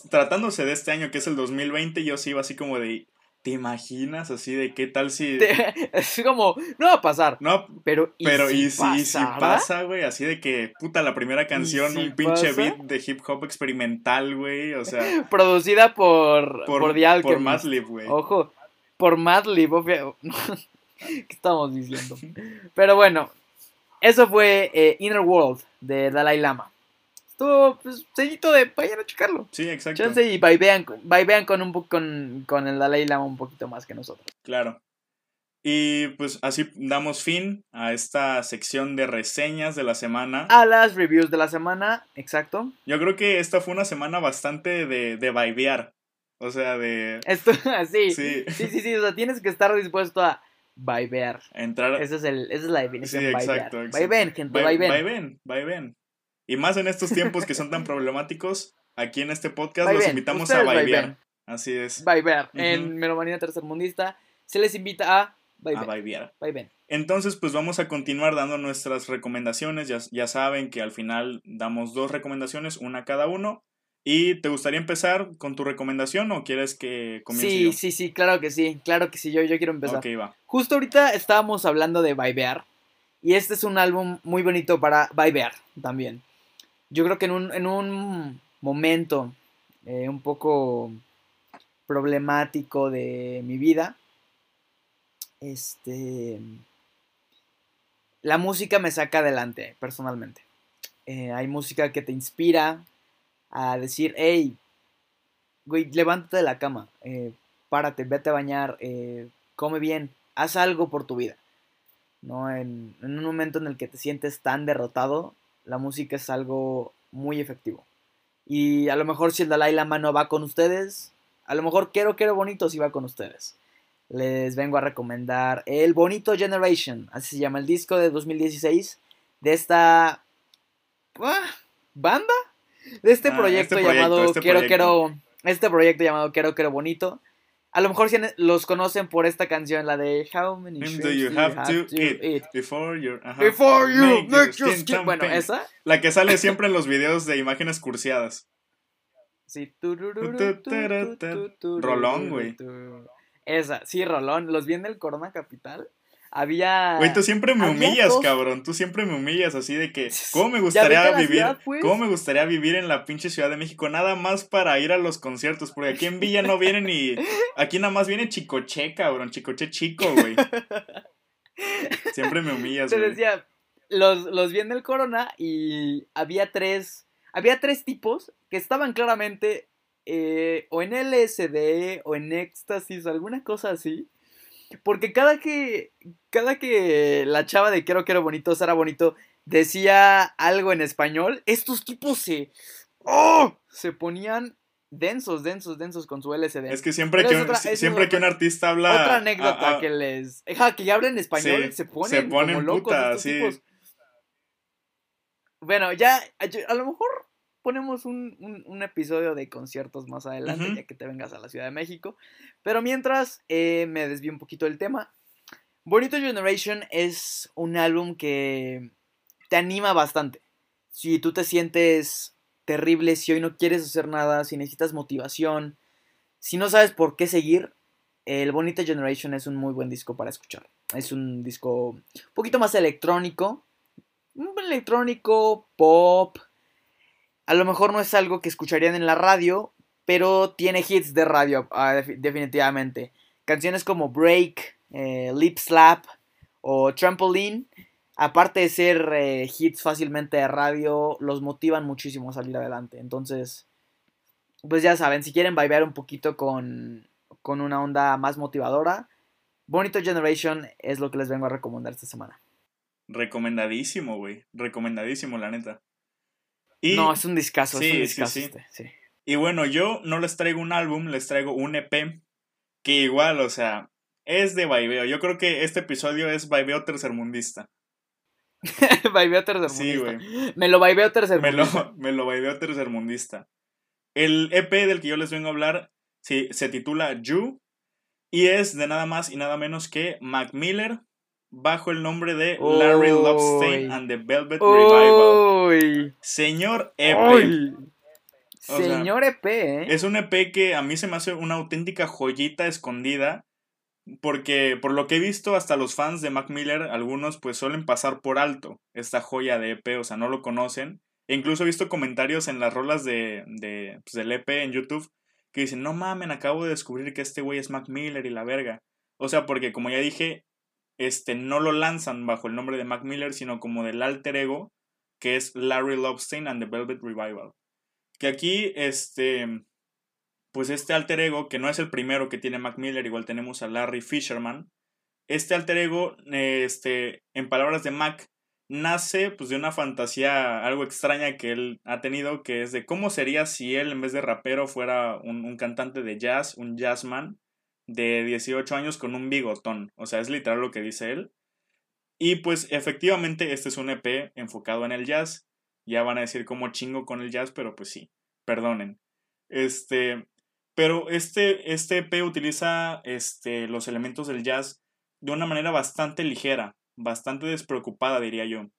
tratándose de este año que es el 2020, yo sí iba así como de. ¿Te imaginas así de qué tal si.? es como, no va a pasar. No, pero. ¿y pero si y, si, pasa, güey, así de que, puta, la primera canción, un pinche beat de hip hop experimental, güey, o sea. Producida por. Por, por, por Madlib, güey. Ojo, por Madlib, ¿Qué estamos diciendo? Pero bueno, eso fue eh, Inner World de Dalai Lama. Estuvo, pues, sellito de vayan a checarlo. Sí, exacto. Chance y vean con, un con, con el Dalai Lama un poquito más que nosotros. Claro. Y pues así damos fin a esta sección de reseñas de la semana. A las reviews de la semana, exacto. Yo creo que esta fue una semana bastante de, de vibear. O sea, de... Esto, sí, sí, sí, sí, sí, o sea, tienes que estar dispuesto a vibear. Entrar... Esa es, el, esa es la definición, sí, exacto, exacto. gente, vaivén. Vaivén, Y más en estos tiempos que son tan problemáticos, aquí en este podcast los invitamos a vibear. Así es. Vibear. En Melomanía Tercermundista se les invita a vibear. Entonces, pues vamos a continuar dando nuestras recomendaciones. Ya, ya saben que al final damos dos recomendaciones, una cada uno. ¿Y te gustaría empezar con tu recomendación o quieres que comience Sí, sí, sí, claro que sí, claro que sí, yo, yo quiero empezar. Ok, va. Justo ahorita estábamos hablando de Vibear y este es un álbum muy bonito para Vibear también. Yo creo que en un, en un momento eh, un poco problemático de mi vida, este, la música me saca adelante, personalmente. Eh, hay música que te inspira, a decir, hey, güey, levántate de la cama, eh, párate, vete a bañar, come bien, haz algo por tu vida. ¿no? En, un momento en el que te sientes tan derrotado, la música es algo muy efectivo. Y a lo mejor si el Dalai Lama no va con ustedes, a lo mejor Quiero Quiero Bonito si va con ustedes. Les vengo a recomendar el Bonito Generation, así se llama el disco de 2016 de esta ah, banda de este, ah, proyecto, este llamado este Quiero Quiero este proyecto llamado Quiero Quiero Bonito. A lo mejor si los conocen por esta canción, la de How many do you, have, to, eat, before, you make, your skin, Bueno, esa. La que sale siempre en los videos de imágenes cursiadas. Sí. Rolón, güey. Esa, sí, Rolón. Los vi en el Corona Capital había. Güey, tú siempre me humillas, cabrón. Tú siempre me humillas así de que. ¿Cómo me gustaría vivir? Pues? ¿Cómo me gustaría vivir en la pinche Ciudad de México? Nada más para ir a los conciertos. Porque aquí en Villa no viene ni. Aquí nada más viene Chicoche, cabrón. Chicoche chico, güey. Siempre me humillas, Te decía, los, los vi en el Corona y había tres. Había tres tipos que estaban claramente. Eh, o en LSD o en éxtasis o alguna cosa así porque cada que, cada que la chava de Quiero Quiero Bonito, Sara Bonito, decía algo en español, estos tipos se... ¡Oh! Se ponían densos, densos, densos con su LSD. Es que siempre, que un, siempre que un artista habla... Otra anécdota que les... Ja, que ya hablan español, se ponen, se ponen como locos puta, sí. Bueno, ya, a lo mejor ponemos un, episodio de conciertos más adelante, ya que te vengas a la Ciudad de México. Pero mientras eh, me desvío un poquito del tema. Bonito Generation es un álbum que te anima bastante. Si tú te sientes terrible, si hoy no quieres hacer nada, si necesitas motivación, si no sabes por qué seguir, el Bonito Generation es un muy buen disco para escuchar. Es un disco un poquito más electrónico, un electrónico, pop, a lo mejor no es algo que escucharían en la radio, pero tiene hits de radio, ah, definitivamente. Canciones como Break, eh, Lip Slap o Trampoline, aparte de ser eh, hits fácilmente de radio, los motivan muchísimo a salir adelante. Entonces, pues ya saben, si quieren vibear un poquito con, con una onda más motivadora, Bonito Generation es lo que les vengo a recomendar esta semana. Recomendadísimo, güey. Recomendadísimo, la neta. Y, no, es un discazo, es un discazo este, sí. Y bueno, yo no les traigo un álbum, les traigo un EP que igual, o sea, es de vaiveo. Yo creo que este episodio es vaiveo tercermundista. vaiveo tercermundista. Sí, güey. Me lo vaiveo tercermundista. Me lo, me lo vaiveo tercermundista. El EP del que yo les vengo a hablar sí, se titula You y es de nada más y nada menos que Mac Miller bajo el nombre de Larry Lobstein and the Velvet Revival. Señor EP. Señor EP, ¿eh? Es un EP que a mí se me hace una auténtica joyita escondida. Porque por lo que he visto, hasta los fans de Mac Miller, algunos pues suelen pasar por alto esta joya de EP, o sea, no lo conocen. E incluso he visto comentarios en las rolas de, de pues, del EP en YouTube que dicen, no mamen, acabo de descubrir que este güey es Mac Miller y la verga. O sea, porque como ya dije, este, no lo lanzan bajo el nombre de Mac Miller, sino como del alter ego, que es Larry Lobstein and the Velvet Revival. Que aquí, este, pues este alter ego, que no es el primero que tiene Mac Miller, igual tenemos a Larry Fisherman. Este alter ego, este, en palabras de Mac, nace pues de una fantasía algo extraña que él ha tenido, que es de cómo sería si él en vez de rapero fuera un, cantante de jazz, un jazzman de 18 años con un bigotón. O sea, es literal lo que dice él. Y pues efectivamente este es un EP enfocado en el jazz. Ya van a decir como chingo con el jazz, pero pues sí, perdonen. Este, pero este, este EP utiliza este, los elementos del jazz de una manera bastante ligera bastante despreocupada, diría yo.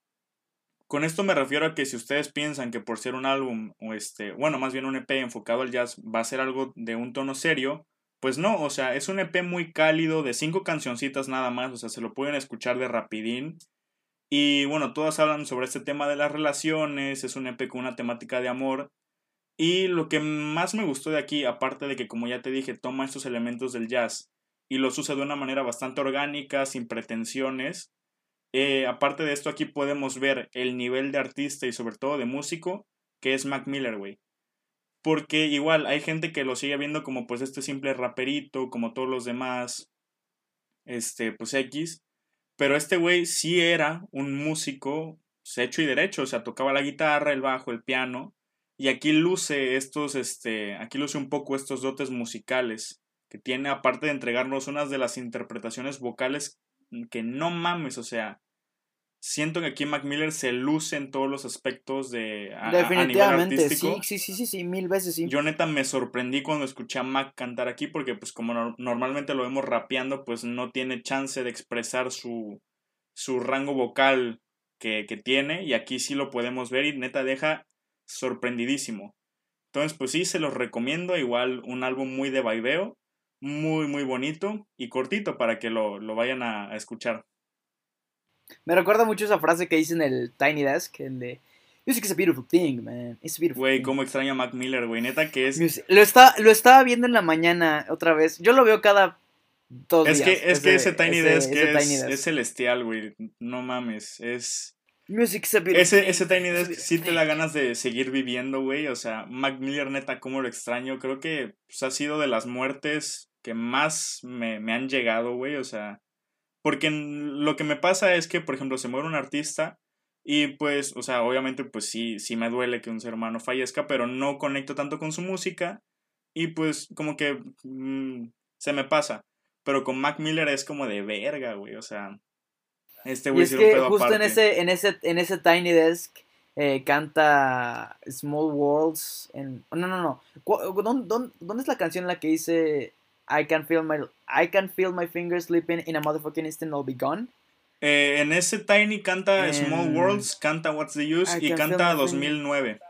Con esto me refiero a que si ustedes piensan que por ser un álbum, o este, bueno, más bien un EP enfocado al jazz, va a ser algo de un tono serio, pues no, o sea, es un EP muy cálido, de cinco cancioncitas nada más, o sea, se lo pueden escuchar de rapidín. Y bueno, todas hablan sobre este tema de las relaciones, es un EP con una temática de amor. Y lo que más me gustó de aquí, aparte de que como ya te dije, toma estos elementos del jazz y los usa de una manera bastante orgánica, sin pretensiones, eh, aparte de esto, aquí podemos ver el nivel de artista y sobre todo de músico que es Mac Miller, güey. Porque igual hay gente que lo sigue viendo como pues este simple raperito, como todos los demás, este, pues X. Pero este güey sí era un músico pues, hecho y derecho, o sea, tocaba la guitarra, el bajo, el piano. Y aquí luce estos, este, aquí luce un poco estos dotes musicales que tiene, aparte de entregarnos unas de las interpretaciones vocales que no mames, o sea, siento que aquí Mac Miller se luce en todos los aspectos de a, Definitivamente, artístico. Sí, sí, sí, sí, mil veces sí. Yo neta me sorprendí cuando escuché a Mac cantar aquí porque pues como normalmente lo vemos rapeando, pues no tiene chance de expresar su, su rango vocal que, que tiene y aquí sí lo podemos ver y neta deja sorprendidísimo. Entonces, pues sí, se los recomiendo. Igual un álbum muy de vaiveo muy, muy bonito y cortito para que lo, vayan a, escuchar. Me recuerda mucho esa frase que dice en el Tiny Desk, el de Music is a beautiful thing, man. It's a beautiful Güey, cómo extraño a Mac Miller, güey. Neta que es. lo, está, lo estaba viendo en la mañana otra vez. Yo lo veo cada dos es Que, es que ese Tiny Desk, es, celestial, güey. No mames. Es. Music is a beautiful ese, ese Tiny Desk sí te da ganas de seguir viviendo, güey. O sea, Mac Miller, neta, cómo lo extraño. Creo que pues, ha sido de las muertes que más me, me han llegado, güey. O sea, porque lo que me pasa es que, por ejemplo, se muere un artista y pues, o sea, obviamente pues sí, sí me duele que un ser humano fallezca, pero no conecto tanto con su música y pues como que mm, se me pasa. Pero con Mac Miller es como de verga, güey, o sea, este güey es que justo en ese, en ese, en ese Tiny Desk eh, canta Small Worlds en... No, no, no. ¿Dónde, dónde, dónde es la canción en la que dice I can feel my I can feel my fingers slipping in a motherfucking instant I'll be gone. Eh, en ese Tiny canta Small Worlds, canta What's the Use y canta 2009.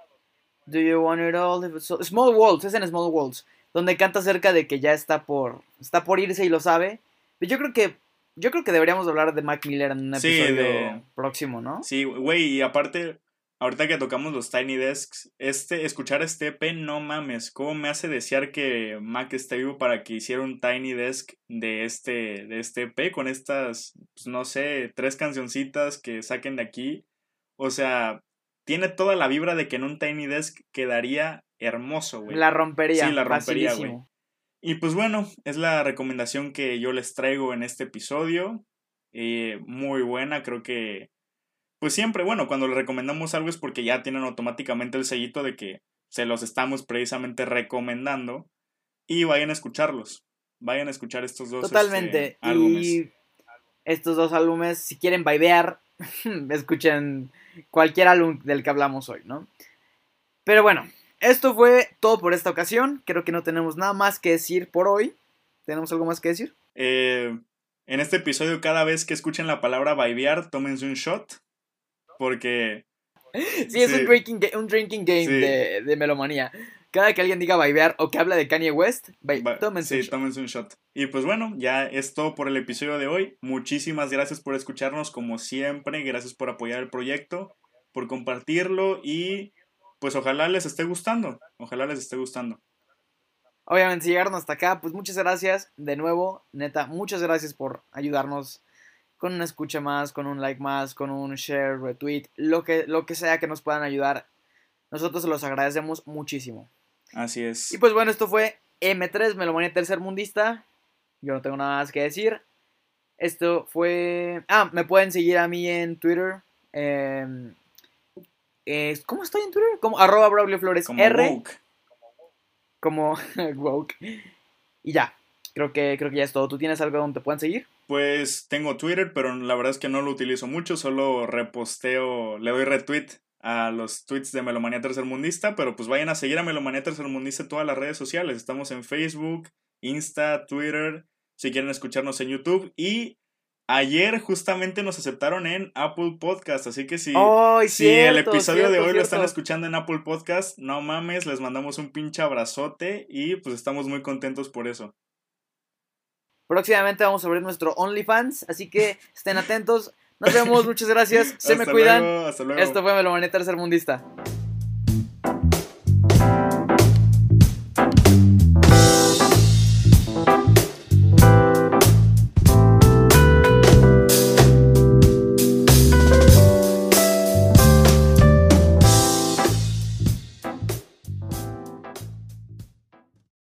Do you want it all? Small Worlds, es en Small Worlds, donde canta acerca de que ya está por está por irse y lo sabe. Pero yo creo que yo creo que deberíamos hablar de Mac Miller en un episodio próximo, ¿no? Sí, güey, y aparte ahorita que tocamos los Tiny Desks, este, escuchar este EP, no mames, cómo me hace desear que Mac esté vivo para que hiciera un Tiny Desk de este, de este EP con estas, pues, no sé, tres cancioncitas que saquen de aquí. O sea, tiene toda la vibra de que en un Tiny Desk quedaría hermoso, güey. La rompería. Sí, la rompería, güey. Y pues bueno, es la recomendación que yo les traigo en este episodio. Eh, muy buena, creo que. Pues siempre, bueno, cuando les recomendamos algo es porque ya tienen automáticamente el sellito de que se los estamos precisamente recomendando. Y vayan a escucharlos. Vayan a escuchar estos dos Totalmente. Este, álbumes. Y estos dos álbumes, si quieren vibear, escuchen cualquier álbum del que hablamos hoy, ¿no? Pero bueno, esto fue todo por esta ocasión. Creo que no tenemos nada más que decir por hoy. ¿Tenemos algo más que decir? Eh, en este episodio, cada vez que escuchen la palabra vibear, tómense un shot. Porque. Sí, es Un, drinking, un drinking game de, de melomanía cada que alguien diga vibear o que habla de Kanye West, tómense, un shot. tómense un shot. Y pues bueno, ya es todo por el episodio de hoy. Muchísimas gracias por escucharnos como siempre. Gracias por apoyar el proyecto, por compartirlo y pues ojalá les esté gustando. Ojalá les esté gustando. Obviamente, si llegaron hasta acá, pues muchas gracias de nuevo. Neta, muchas gracias por ayudarnos con una escucha más, con un like más, con un share, retweet, lo que, lo que sea que nos puedan ayudar. Nosotros se los agradecemos muchísimo. Así es. Y pues bueno, esto fue M3, Melomanía Tercer Mundista. Yo no tengo nada más que decir. Esto fue... Ah, me pueden seguir a mí en Twitter. Em, ¿Cómo estoy en Twitter? Como arroba Braulio Flores Como R. Woke. Como woke. Y ya. Creo que, creo que ya es todo. ¿Tú tienes algo donde te puedan seguir? Pues tengo Twitter, pero la verdad es que no lo utilizo mucho. Solo reposteo, le doy retweet a los tweets de Melomanía Tercermundista, pero pues vayan a seguir a Melomanía Tercermundista en todas las redes sociales. Estamos en Facebook, Insta, Twitter, si quieren escucharnos en YouTube y ayer justamente nos aceptaron en Apple Podcast, así que si, si el episodio de hoy lo están escuchando en Apple Podcast, no mames, les mandamos un pinche abrazote y pues estamos muy contentos por eso. Próximamente vamos a abrir nuestro OnlyFans, así que estén atentos. Nos vemos, muchas gracias. Se me cuidan. hasta luego. Esto fue Melomanía Tercer Mundista.